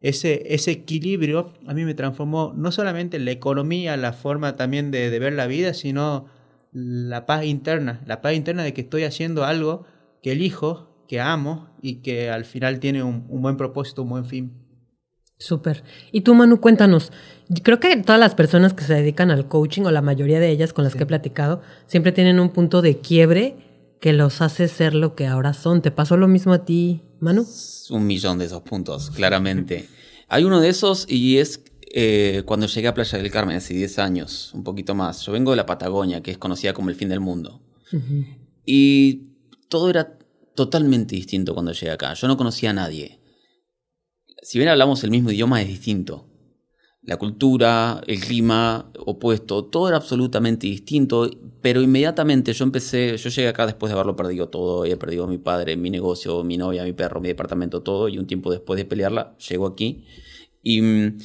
E: Ese, ese equilibrio a mí me transformó no solamente la economía, la forma también de, de, ver la vida, sino la paz interna, la paz interna de que estoy haciendo algo que elijo, que amo y que al final tiene un, un buen propósito, un buen fin.
A: Súper. Y tú, Manu, cuéntanos. Creo que todas las personas que se dedican al coaching, o la mayoría de ellas con las que he platicado, siempre tienen un punto de quiebre que los hace ser lo que ahora son. ¿Te pasó lo mismo a ti, Manu?
D: Un millón de esos puntos, claramente. Hay uno de esos y es eh, cuando llegué a Playa del Carmen hace 10 años, un poquito más. Yo vengo de la Patagonia, que es conocida como el fin del mundo. Y todo era totalmente distinto cuando llegué acá. Yo no conocía a nadie si bien hablamos el mismo idioma, es distinto. La cultura, el clima opuesto, todo era absolutamente distinto, pero inmediatamente yo empecé, yo llegué acá después de haberlo perdido todo, he perdido a mi padre, mi negocio, mi novia, mi perro, mi departamento, todo, y un tiempo después de pelearla, llego aquí y mm,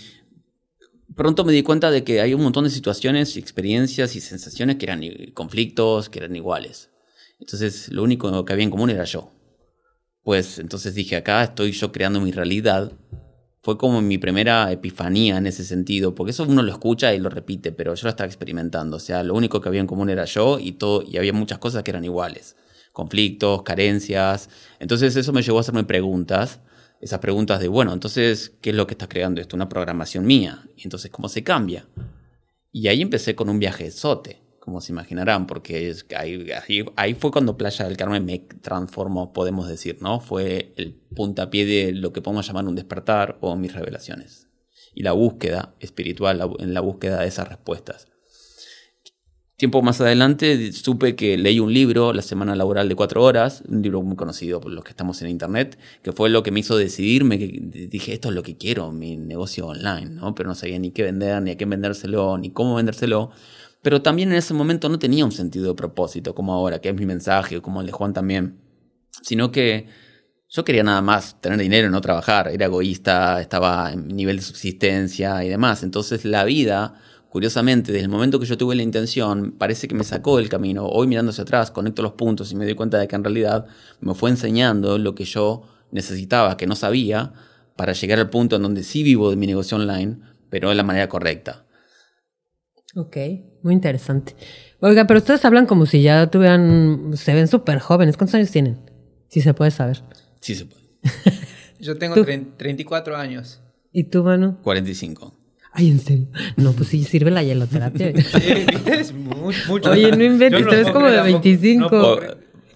D: pronto me di cuenta de que hay un montón de situaciones, experiencias y sensaciones que eran conflictos, que eran iguales. Entonces lo único que había en común era yo pues entonces dije, acá estoy yo creando mi realidad. Fue como mi primera epifanía en ese sentido, porque eso uno lo escucha y lo repite, pero yo lo estaba experimentando. O sea, lo único que había en común era yo y, todo, y había muchas cosas que eran iguales. Conflictos, carencias. Entonces eso me llevó a hacerme preguntas. Esas preguntas de, bueno, entonces, ¿qué es lo que está creando esto? Una programación mía. Y entonces, ¿cómo se cambia? Y ahí empecé con un viaje de sote como se imaginarán, porque es, ahí, ahí, fue cuando Playa del Carmen me transformó, podemos decir, ¿no? Fue el puntapié de lo que podemos llamar un despertar o mis revelaciones. Y la búsqueda espiritual, en la búsqueda de esas respuestas. Tiempo más adelante supe que leí un libro, La Semana Laboral de Cuatro Horas, un libro muy conocido por los que estamos en Internet, que fue lo que me hizo decidirme, que dije, esto es lo que quiero, mi negocio online, ¿no? Pero no sabía ni qué vender, ni a qué vendérselo, ni cómo vendérselo pero también en ese momento no tenía un sentido de propósito como ahora, que es mi mensaje, como el de Juan también, sino que yo quería nada más tener dinero y no trabajar, era egoísta, estaba en nivel de subsistencia y demás, entonces la vida, curiosamente, desde el momento que yo tuve la intención, parece que me sacó del camino, hoy mirando hacia atrás, conecto los puntos y me doy cuenta de que en realidad me fue enseñando lo que yo necesitaba, que no sabía, para llegar al punto en donde sí vivo de mi negocio online, pero de la manera correcta.
A: Ok, muy interesante. Oiga, pero ustedes hablan como si ya tuvieran, se ven súper jóvenes. ¿Cuántos años tienen? Si se puede saber.
D: Sí se puede.
E: Yo tengo 34 años.
A: ¿Y tú, Manu?
D: 45.
A: Ay, ¿en serio? No, pues sí sirve la hieloterapia.
E: es mucho.
A: Oye, no inventes, tú eres como de 25.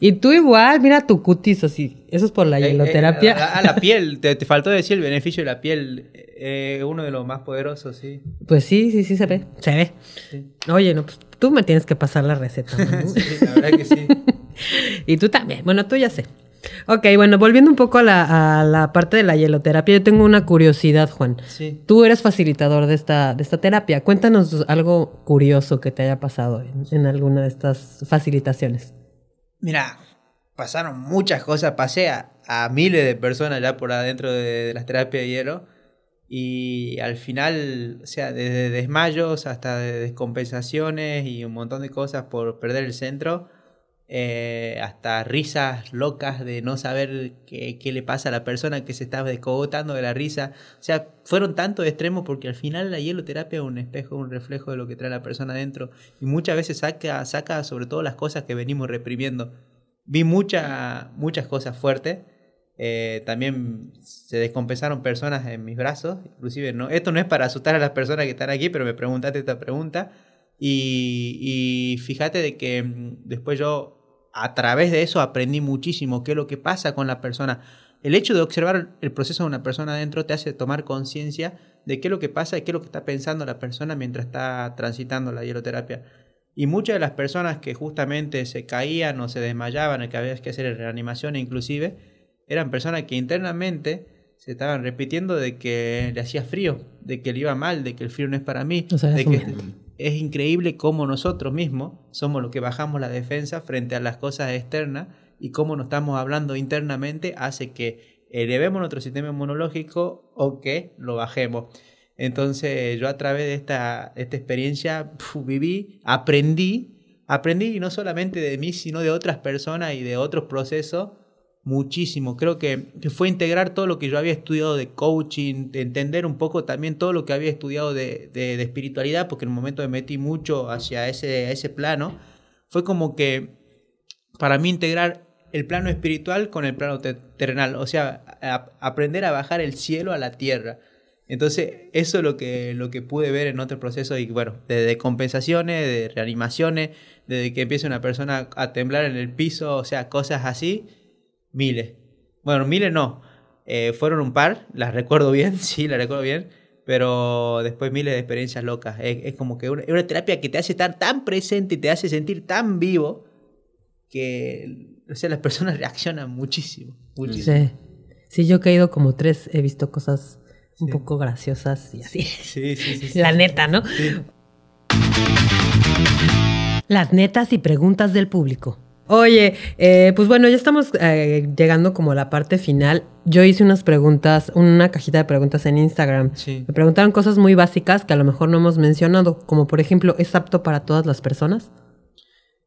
A: Y tú igual, mira tu cutis así. Eso es por la eh, eh, hieloterapia.
E: a, la piel, te, te, faltó decir el beneficio de la piel. Eh, uno de los más poderosos, sí.
A: Pues sí, sí, sí se ve. Se ve. Oye, no, pues tú me tienes que pasar la receta.
E: sí, la verdad que sí.
A: y tú también. Bueno, tú ya sé. Ok, bueno, volviendo un poco a la, parte de la hieloterapia, yo tengo una curiosidad, Juan.
E: Sí.
A: Tú eres facilitador de esta, de esta terapia. Cuéntanos algo curioso que te haya pasado en, alguna de estas facilitaciones.
E: Mira, pasaron muchas cosas. Pasé a, miles de personas ya por adentro de, de las terapias de hielo y al final, o sea, desde desmayos hasta descompensaciones y un montón de cosas por perder el centro, eh, hasta risas locas de no saber qué, le pasa a la persona que se estaba descogotando de la risa. O sea, fueron tanto extremos porque al final la hieloterapia es un espejo, un reflejo de lo que trae la persona adentro y muchas veces saca, saca sobre todo las cosas que venimos reprimiendo. Vi mucha, muchas cosas fuertes eh, también se descompensaron personas en mis brazos, inclusive no, esto no es para asustar a las personas que están aquí, pero me preguntaste esta pregunta y, fíjate de que mm, después yo a través de eso aprendí muchísimo qué es lo que pasa con la persona. El hecho de observar el proceso de una persona adentro te hace tomar conciencia de qué es lo que pasa y qué es lo que está pensando la persona mientras está transitando la hieroterapia. Y muchas de las personas que justamente se caían o se desmayaban, que había que hacer reanimación inclusive, eran personas que internamente se estaban repitiendo de que le hacía frío, de que le iba mal, de que el frío no es para mí, de que es increíble cómo nosotros mismos somos los que bajamos la defensa frente a las cosas externas y cómo nos estamos hablando internamente hace que elevemos nuestro sistema inmunológico o que lo bajemos. Entonces yo a través de esta, esta experiencia viví, aprendí, aprendí no solamente de mí, sino de otras personas y de otros procesos muchísimo. Creo que, fue integrar todo lo que yo había estudiado de coaching, de entender un poco también todo lo que había estudiado de, de, espiritualidad, porque en el momento me metí mucho hacia ese, ese plano. Fue como que para mí integrar el plano espiritual con el plano terrenal, o sea, aprender a bajar el cielo a la tierra. Entonces, eso es lo que, lo que pude ver en otros procesos, y bueno, desde compensaciones, de reanimaciones, desde que empieza una persona a temblar en el piso, o sea, cosas así, miles. Bueno, miles no, eh, fueron un par, las recuerdo bien, sí, las recuerdo bien, pero después miles de experiencias locas. Es, como que una, una terapia que te hace estar tan presente y te hace sentir tan vivo que o sea, las personas reaccionan muchísimo. muchísimo.
A: Sí. sí, yo he caído como tres, he visto cosas un poco graciosas y así.
E: Sí, sí, sí.
A: La neta, ¿no? Las netas y preguntas del público. Oye, eh, pues bueno, ya estamos eh, llegando como a la parte final. Yo hice unas preguntas, una cajita de preguntas en Instagram.
E: Sí.
A: Me preguntaron cosas muy básicas que a lo mejor no hemos mencionado, como por ejemplo, ¿es apto para todas las personas?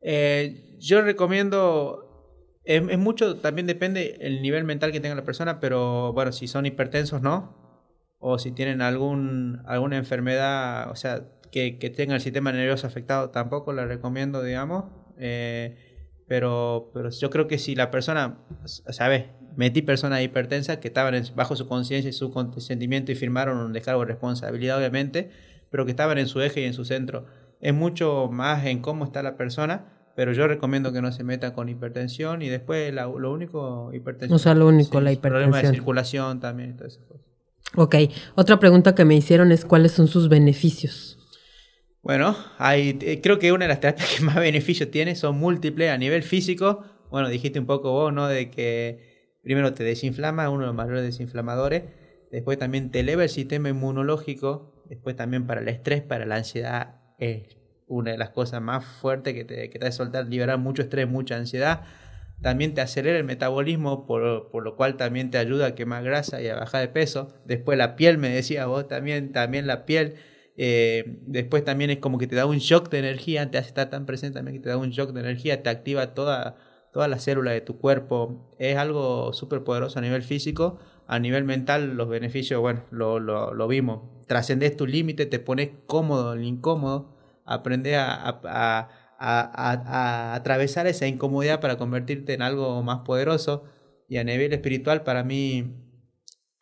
E: Eh, yo recomiendo, es, es mucho, también depende el nivel mental que tenga la persona, pero bueno, si son hipertensos, no o si tienen algún, alguna enfermedad, o sea, que, que tenga el sistema nervioso afectado, tampoco la recomiendo, digamos. Eh, pero, pero yo creo que si la persona, ¿sabes? Metí personas hipertensas que estaban bajo su conciencia y su consentimiento y firmaron un descargo de responsabilidad, obviamente, pero que estaban en su eje y en su centro. Es mucho más en cómo está la persona, pero yo recomiendo que no se meta con hipertensión y después lo único, hipertensión.
A: O sea, lo único, la hipertensión.
E: Problemas de circulación también, todas esas cosas.
A: Ok, otra pregunta que me hicieron es cuáles son sus beneficios.
E: Bueno, eh, creo que una de las terapias que más beneficios tiene son múltiples a nivel físico. Bueno, dijiste un poco vos, ¿no? De que primero te desinflama, uno de los mayores desinflamadores. Después también te eleva el sistema inmunológico. Después también para el estrés, para la ansiedad, es una de las cosas más fuertes que te, que te hace soltar, liberar mucho estrés, mucha ansiedad también te acelera el metabolismo, por, por, lo cual también te ayuda a quemar grasa y a bajar de peso. Después la piel, me decía vos también, también la piel. Eh, después también es como que te da un shock de energía, te hace estar tan presente también que te da un shock de energía, te activa toda, toda la célula de tu cuerpo. Es algo súper poderoso a nivel físico. A nivel mental, los beneficios, bueno, lo, lo, vimos. Trascendes tu límite, te pones cómodo en incómodo, aprendes a, a a, atravesar esa incomodidad para convertirte en algo más poderoso. Y a nivel espiritual, para mí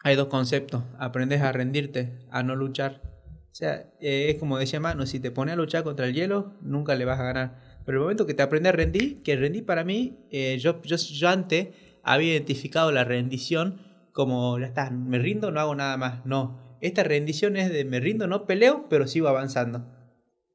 E: hay dos conceptos. Aprendes a rendirte, a no luchar. O sea, eh, es como decía Manu, si te pones a luchar contra el hielo, nunca le vas a ganar. Pero el momento que te aprendes a rendir, que rendí para mí, eh, yo, antes había identificado la rendición como, ya está, me rindo, no hago nada más. No, esta rendición es de me rindo, no peleo, pero sigo avanzando.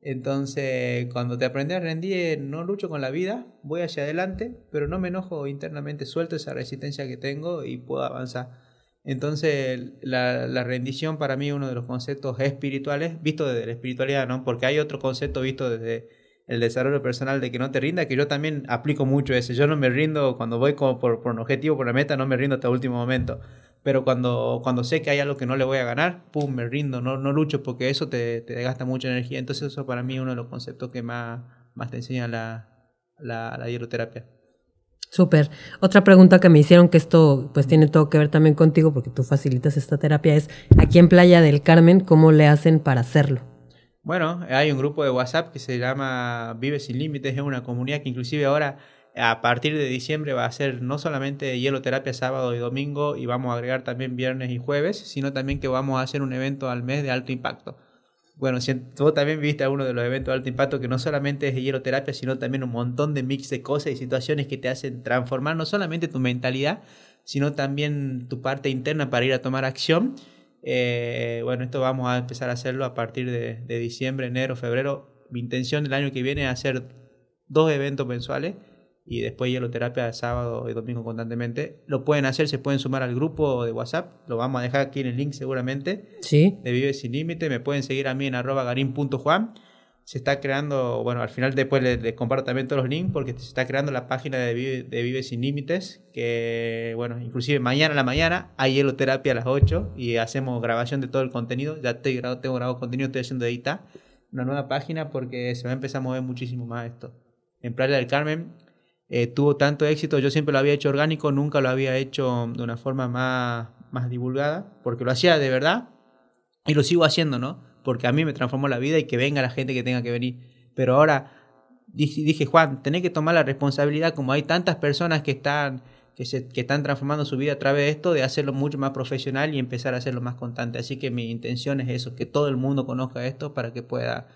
E: Entonces, cuando te aprendes a rendir, no lucho con la vida, voy hacia adelante, pero no me enojo internamente, suelto esa resistencia que tengo y puedo avanzar. Entonces, la, rendición para mí es uno de los conceptos espirituales, visto desde la espiritualidad, ¿no? Porque hay otro concepto visto desde el desarrollo personal de que no te rinda, que yo también aplico mucho ese. Yo no me rindo cuando voy por, un objetivo, por una meta, no me rindo hasta el último momento pero cuando, cuando sé que hay algo que no le voy a ganar, pum, me rindo, no, no lucho porque eso te, te gasta mucha energía. Entonces eso para mí es uno de los conceptos que más, más te enseña la, la, la.
A: Súper. Otra pregunta que me hicieron, que esto pues tiene todo que ver también contigo, porque tú facilitas esta terapia, es aquí en Playa del Carmen, ¿cómo le hacen para hacerlo?
E: Bueno, hay un grupo de WhatsApp que se llama Vive Sin Límites, es una comunidad que inclusive ahora a partir de diciembre va a ser no solamente hieloterapia sábado y domingo y vamos a agregar también viernes y jueves, sino también que vamos a hacer un evento al mes de alto impacto. Bueno, si tú también viste alguno de los eventos de alto impacto que no solamente es hieloterapia, sino también un montón de mix de cosas y situaciones que te hacen transformar no solamente tu mentalidad, sino también tu parte interna para ir a tomar acción. Eh, bueno, esto vamos a empezar a hacerlo a partir de, de diciembre, enero, febrero. Mi intención del año que viene es hacer dos eventos mensuales y después hieloterapia sábado y domingo constantemente. Lo pueden hacer, se pueden sumar al grupo de WhatsApp, lo vamos a dejar aquí en el link seguramente.
A: Sí.
E: De Vive Sin Límite, me pueden seguir a mí en arroba garim.juan. Se está creando, bueno, al final después les, comparto también todos los links porque se está creando la página de Vive, de Vive Sin Límites, que, bueno, inclusive mañana a la mañana hay hieloterapia a las 8 y hacemos grabación de todo el contenido. Ya estoy grabado, tengo grabado contenido, estoy haciendo editar una nueva página porque se va a empezar a mover muchísimo más esto. En Playa del Carmen eh, tuvo tanto éxito. Yo siempre lo había hecho orgánico, nunca lo había hecho de una forma más, más divulgada, porque lo hacía de verdad y lo sigo haciendo, ¿no? Porque a mí me transformó la vida y que venga la gente que tenga que venir. Pero ahora dije, Juan, tenés que tomar la responsabilidad, como hay tantas personas que están que, se, que están transformando su vida a través de esto, de hacerlo mucho más profesional y empezar a hacerlo más constante. Así que mi intención es eso, que todo el mundo conozca esto para que pueda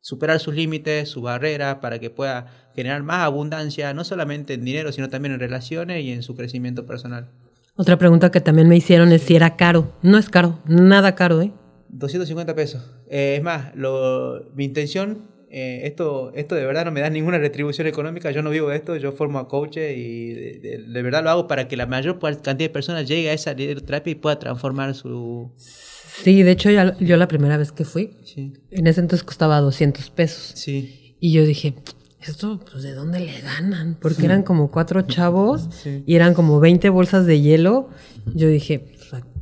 E: superar sus límites, sus barreras, para que pueda generar más abundancia, no solamente en dinero, sino también en relaciones y en su crecimiento personal.
A: Otra pregunta que también me hicieron es si era caro. No es caro, nada caro, ¿eh?
E: 250 pesos. Eh, es más, lo, mi intención, eh, esto, esto de verdad no me da ninguna retribución económica, yo no vivo de esto, yo formo a coaches y de, de, verdad lo hago para que la mayor cantidad de personas llegue a esa terapia y pueda transformar su...
A: Sí, de hecho yo, yo la primera vez que fui, sí. en ese entonces costaba 200 pesos.
E: Sí.
A: Y yo dije, esto, pues, ¿de dónde le ganan? Porque eran como cuatro chavos y eran como 20 bolsas de hielo. Yo dije,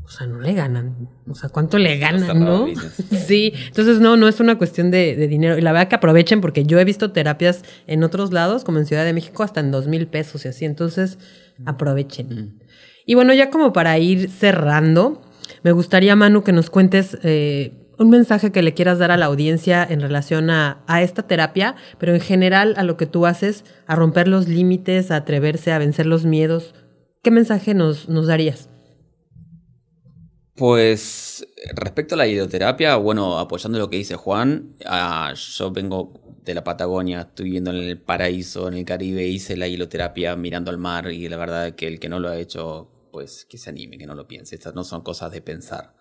A: o sea, no le ganan. O sea, ¿cuánto le ganan, no? sí, entonces no, no es una cuestión de, de, dinero. Y la verdad que aprovechen porque yo he visto terapias en otros lados, como en Ciudad de México, hasta en dos mil pesos y así. Entonces, aprovechen. Y bueno, ya como para ir cerrando, me gustaría, Manu, que nos cuentes... Eh, un mensaje que le quieras dar a la audiencia en relación a, a, esta terapia, pero en general a lo que tú haces, a romper los límites, a atreverse, a vencer los miedos. ¿Qué mensaje nos, nos darías?
D: Pues respecto a la hidroterapia, bueno, apoyando lo que dice Juan, uh, yo vengo de la Patagonia, estoy viviendo en el paraíso, en el Caribe, hice la hidroterapia mirando al mar y la verdad que el que no lo ha hecho, pues que se anime, que no lo piense. Estas no son cosas de pensar.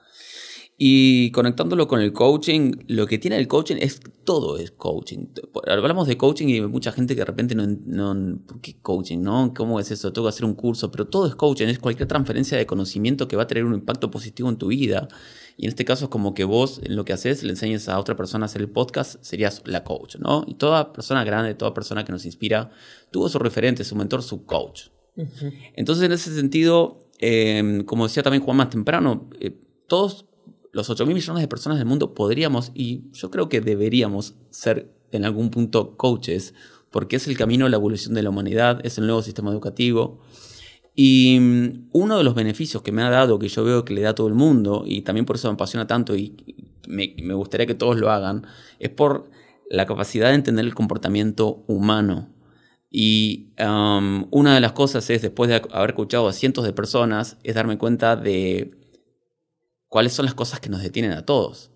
D: Y conectándolo con el coaching, lo que tiene el coaching es todo es coaching. Hablamos de coaching y hay mucha gente que de repente no, no ¿por qué coaching? ¿No? ¿Cómo es eso? Tengo que hacer un curso, pero todo es coaching, es cualquier transferencia de conocimiento que va a tener un impacto positivo en tu vida. Y en este caso es como que vos en lo que haces le enseñes a otra persona a hacer el podcast, serías la coach, ¿no? Y toda persona grande, toda persona que nos inspira, tuvo su referente, su mentor, su coach. Entonces en ese sentido, eh, como decía también Juan más temprano, eh, todos los 8 mil millones de personas del mundo podríamos y yo creo que deberíamos ser en algún punto coaches, porque es el camino a la evolución de la humanidad, es el nuevo sistema educativo. Y mm, uno de los beneficios que me ha dado, que yo veo que le da a todo el mundo, y también por eso me apasiona tanto y me, gustaría que todos lo hagan, es por la capacidad de entender el comportamiento humano. Y um, una de las cosas es, después de haber escuchado a cientos de personas, es darme cuenta de cuáles son las cosas que nos detienen a todos.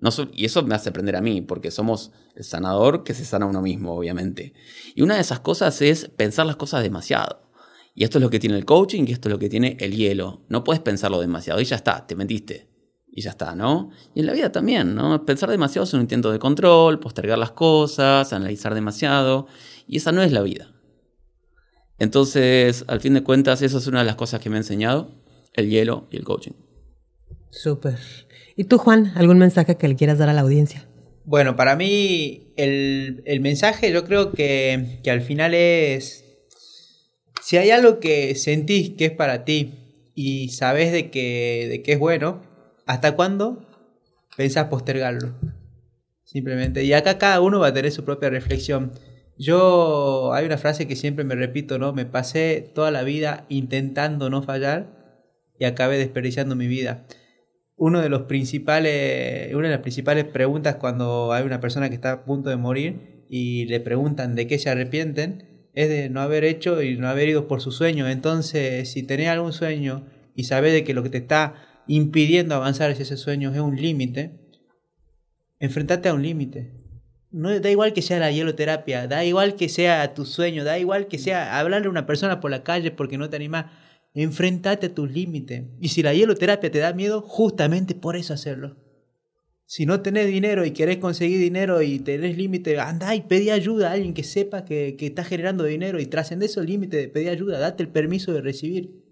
D: No y eso me hace aprender a mí, porque somos el sanador que se sana uno mismo, obviamente. Y una de esas cosas es pensar las cosas demasiado. Y esto es lo que tiene el coaching y esto es lo que tiene el hielo. No puedes pensarlo demasiado y ya está, te mentiste. Y ya está, ¿no? Y en la vida también, ¿no? Pensar demasiado es un intento de control, postergar las cosas, analizar demasiado. Y esa no es la vida. Entonces, al fin de cuentas, eso es una de las cosas que me ha enseñado el hielo y el coaching.
A: Súper. ¿Y tú, Juan, algún mensaje que le quieras dar a la audiencia?
E: Bueno, para mí el, el mensaje yo creo que, que, al final es, si hay algo que sentís que es para ti y sabes de que, de que es bueno, ¿hasta cuándo pensás postergarlo? Simplemente. Y acá cada uno va a tener su propia reflexión. Yo, hay una frase que siempre me repito, ¿no? Me pasé toda la vida intentando no fallar y acabé desperdiciando mi vida uno de los principales, una de las principales preguntas cuando hay una persona que está a punto de morir y le preguntan de qué se arrepienten es de no haber hecho y no haber ido por su sueño. Entonces, si tenés algún sueño y sabes de que lo que te está impidiendo avanzar hacia ese sueño es un límite, enfrentate a un límite. No da igual que sea la hieloterapia, da igual que sea tu sueño, da igual que sea hablarle a una persona por la calle porque no te animas Enfrentate a tus límites. Y si la hieloterapia te da miedo, justamente por eso hacerlo. Si no tenés dinero y querés conseguir dinero y tenés límite, anda y pedí ayuda a alguien que sepa que, que está generando dinero y trascende esos límites, pedí ayuda, date el permiso de recibir.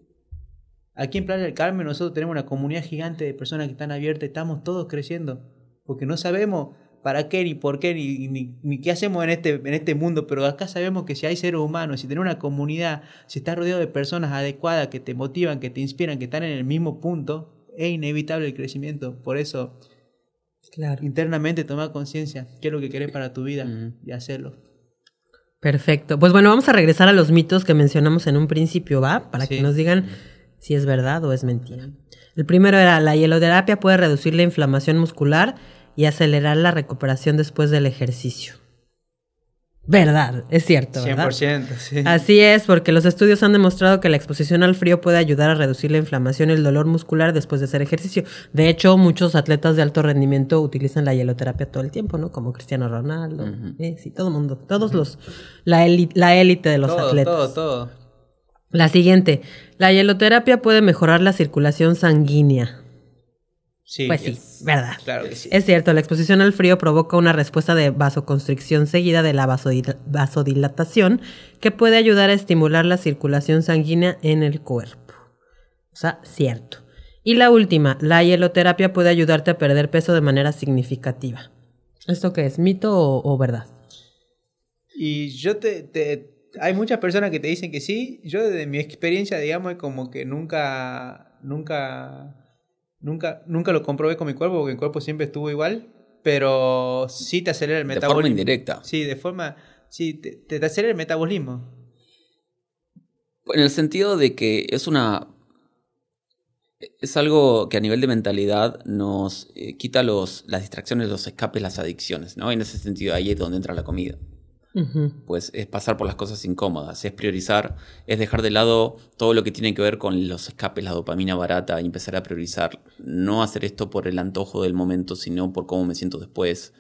E: Aquí en Playa del Carmen nosotros tenemos una comunidad gigante de personas que están abiertas y estamos todos creciendo. Porque no sabemos para qué, ni por qué, ni, ni, qué hacemos en este, en este mundo, pero acá sabemos que si hay seres humanos, si tenés una comunidad, si estás rodeado de personas adecuadas que te motivan, que te inspiran, que están en el mismo punto, es inevitable el crecimiento. Por eso, claro. internamente toma conciencia qué es lo que querés para tu vida y hacerlo.
A: Perfecto. Pues bueno, vamos a regresar a los mitos que mencionamos en un principio, ¿va? Para que nos digan si es verdad o es mentira. El primero era la hieloterapia puede reducir la inflamación muscular y acelerar la recuperación después del ejercicio. verdad, es cierto, ¿verdad?
E: 100%, sí.
A: Así es, porque los estudios han demostrado que la exposición al frío puede ayudar a reducir la inflamación y el dolor muscular después de hacer ejercicio. De hecho, muchos atletas de alto rendimiento utilizan la hieloterapia todo el tiempo, ¿no? Como Cristiano Ronaldo, eh, sí, todo el mundo, todos los, la élite la élite de los
E: todo,
A: atletas.
E: todo, todo.
A: La siguiente, la hieloterapia puede mejorar la circulación sanguínea.
E: Sí,
A: Pues sí,
E: es-
A: verdad.
E: Claro que sí.
A: Es cierto, la exposición al frío provoca una respuesta de vasoconstricción seguida de la vasodil- vasodilatación que puede ayudar a estimular la circulación sanguínea en el cuerpo. O sea, cierto. Y la última, la hieloterapia puede ayudarte a perder peso de manera significativa. ¿Esto qué es? ¿Mito o, o verdad?
E: Y yo te, te- Hay muchas personas que te dicen que sí. Yo, desde mi experiencia, digamos, es como que nunca. Nunca. Nunca, nunca lo comprobé con mi cuerpo, porque mi cuerpo siempre estuvo igual. Pero sí te acelera el
D: De
E: metabolismo.
D: forma indirecta.
E: Sí, de forma. Sí, te, te acelera el metabolismo.
D: En el sentido de que es una. Es algo que a nivel de mentalidad nos eh, quita los, las distracciones, los escapes, las adicciones, ¿no? En ese sentido, ahí es donde entra la comida. Pues es pasar por las cosas incómodas, es priorizar, es dejar de lado todo lo que tiene que ver con los escapes, la dopamina barata y empezar a priorizar. No hacer esto por el antojo del momento, sino por cómo me siento después.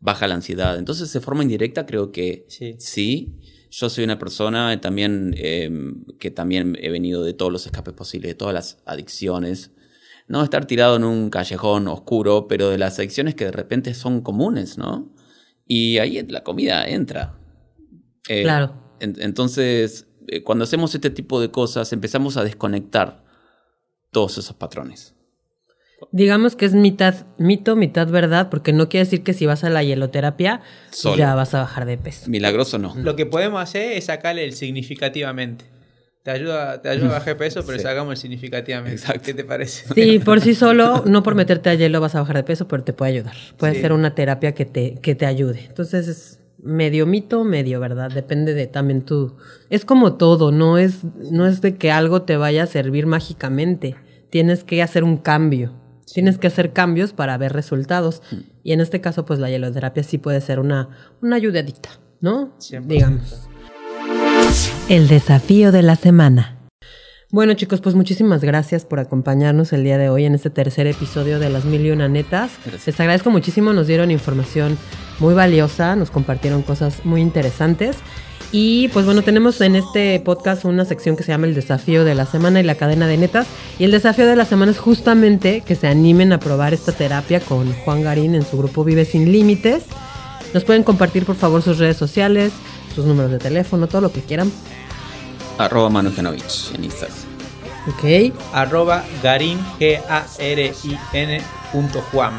D: Baja la ansiedad. Entonces, de forma indirecta, creo que
E: Sí.
D: sí. Yo soy una persona también eh, que también he venido de todos los escapes posibles, de todas las adicciones. No estar tirado en un callejón oscuro, pero de las adicciones que de repente son comunes, ¿no? Y ahí la comida entra. Eh,
A: Claro.
D: en- entonces, eh, cuando hacemos este tipo de cosas, empezamos a desconectar todos esos patrones.
A: Digamos que es mitad mito, mitad verdad, porque no quiere decir que si vas a la hieloterapia
D: Solo.
A: ya vas a bajar de peso.
D: Milagroso no.
E: Lo que podemos hacer es sacarle el significativamente. Te ayuda, te ayuda a bajar peso, pero
D: Sí.
E: sacamos significativamente.
D: Exacto.
E: ¿Qué te parece?
A: Sí, por sí solo, no por meterte a hielo vas a bajar de peso, pero te puede ayudar. Puede
E: Sí.
A: ser una terapia que te, que te ayude. Entonces es medio mito, medio verdad. Depende de también tú. Es como todo, no es, no es de que algo te vaya a servir mágicamente. Tienes que hacer un cambio. Tienes que hacer cambios para ver resultados. Y en este caso, pues la hieloterapia sí puede ser una, una ayudadita, ¿no?
E: 100%.
A: Digamos.
F: El desafío de la semana.
A: Bueno chicos, pues muchísimas gracias por acompañarnos el día de hoy en este tercer episodio de Las Mil y Una Netas.
D: Gracias.
A: Les agradezco muchísimo, nos dieron información muy valiosa, nos compartieron cosas muy interesantes. Y pues bueno, tenemos en este podcast una sección que se llama El Desafío de la Semana y la Cadena de Netas. Y el desafío de la semana es justamente que se animen a probar esta terapia con Juan Garín en su grupo Vive Sin Límites. Nos pueden compartir por favor sus redes sociales, sus números de teléfono, todo lo que quieran.
D: Arroba Manu Genovich en Instagram.
A: Ok.
E: arroba garin, G-A-R-I-N punto Juan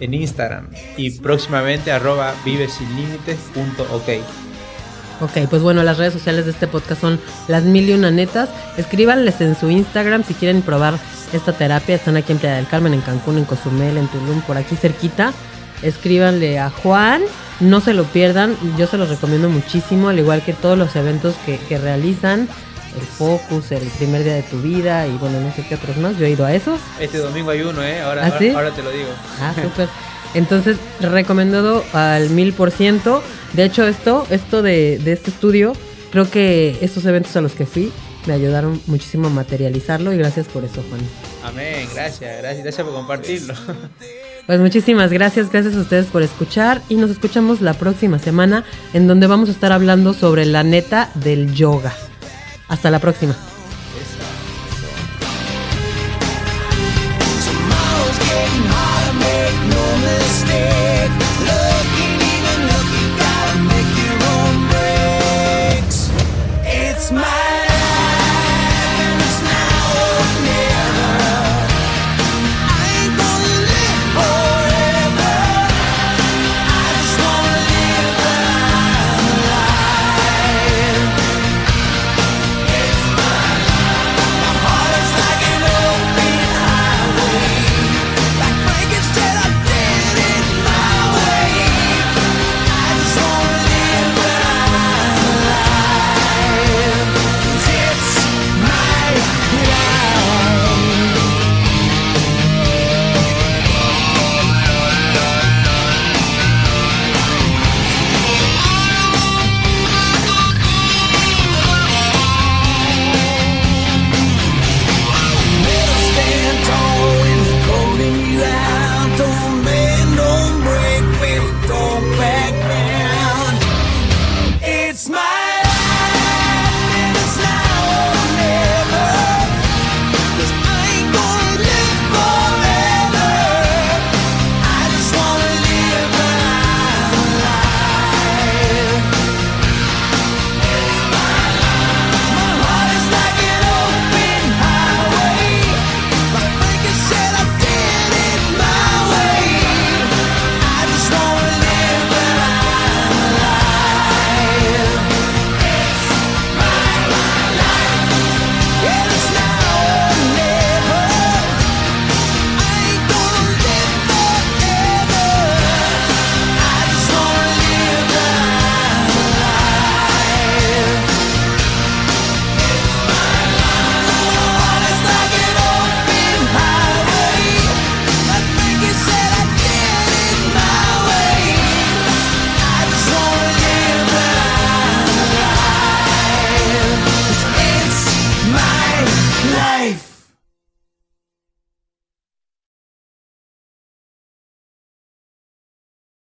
E: en Instagram y próximamente arroba vivesinlímites.ok.
A: Ok, pues bueno, las redes sociales de este podcast son las mil y una netas. Escríbanles en su Instagram si quieren probar esta terapia. Están aquí en Playa del Carmen, en Cancún, en Cozumel, en Tulum, por aquí cerquita. Escríbanle a Juan, no se lo pierdan. Yo se los recomiendo muchísimo, al igual que todos los eventos que, que realizan. El Focus, el primer día de tu vida y bueno, no sé qué otros más. Yo he ido a esos.
E: Este domingo hay uno, ¿eh? Ahora,
A: ¿Ah,
E: ahora,
A: sí?
E: ahora te lo digo.
A: Ah, súper. Entonces, recomendado al mil por ciento. De hecho, esto, esto de, de este estudio, creo que estos eventos a los que fui me ayudaron muchísimo a materializarlo y gracias por eso, Juan.
E: Amén, gracias, gracias, gracias por compartirlo.
A: Pues muchísimas gracias, gracias a ustedes por escuchar y nos escuchamos la próxima semana en donde vamos a estar hablando sobre la neta del yoga. Hasta la próxima.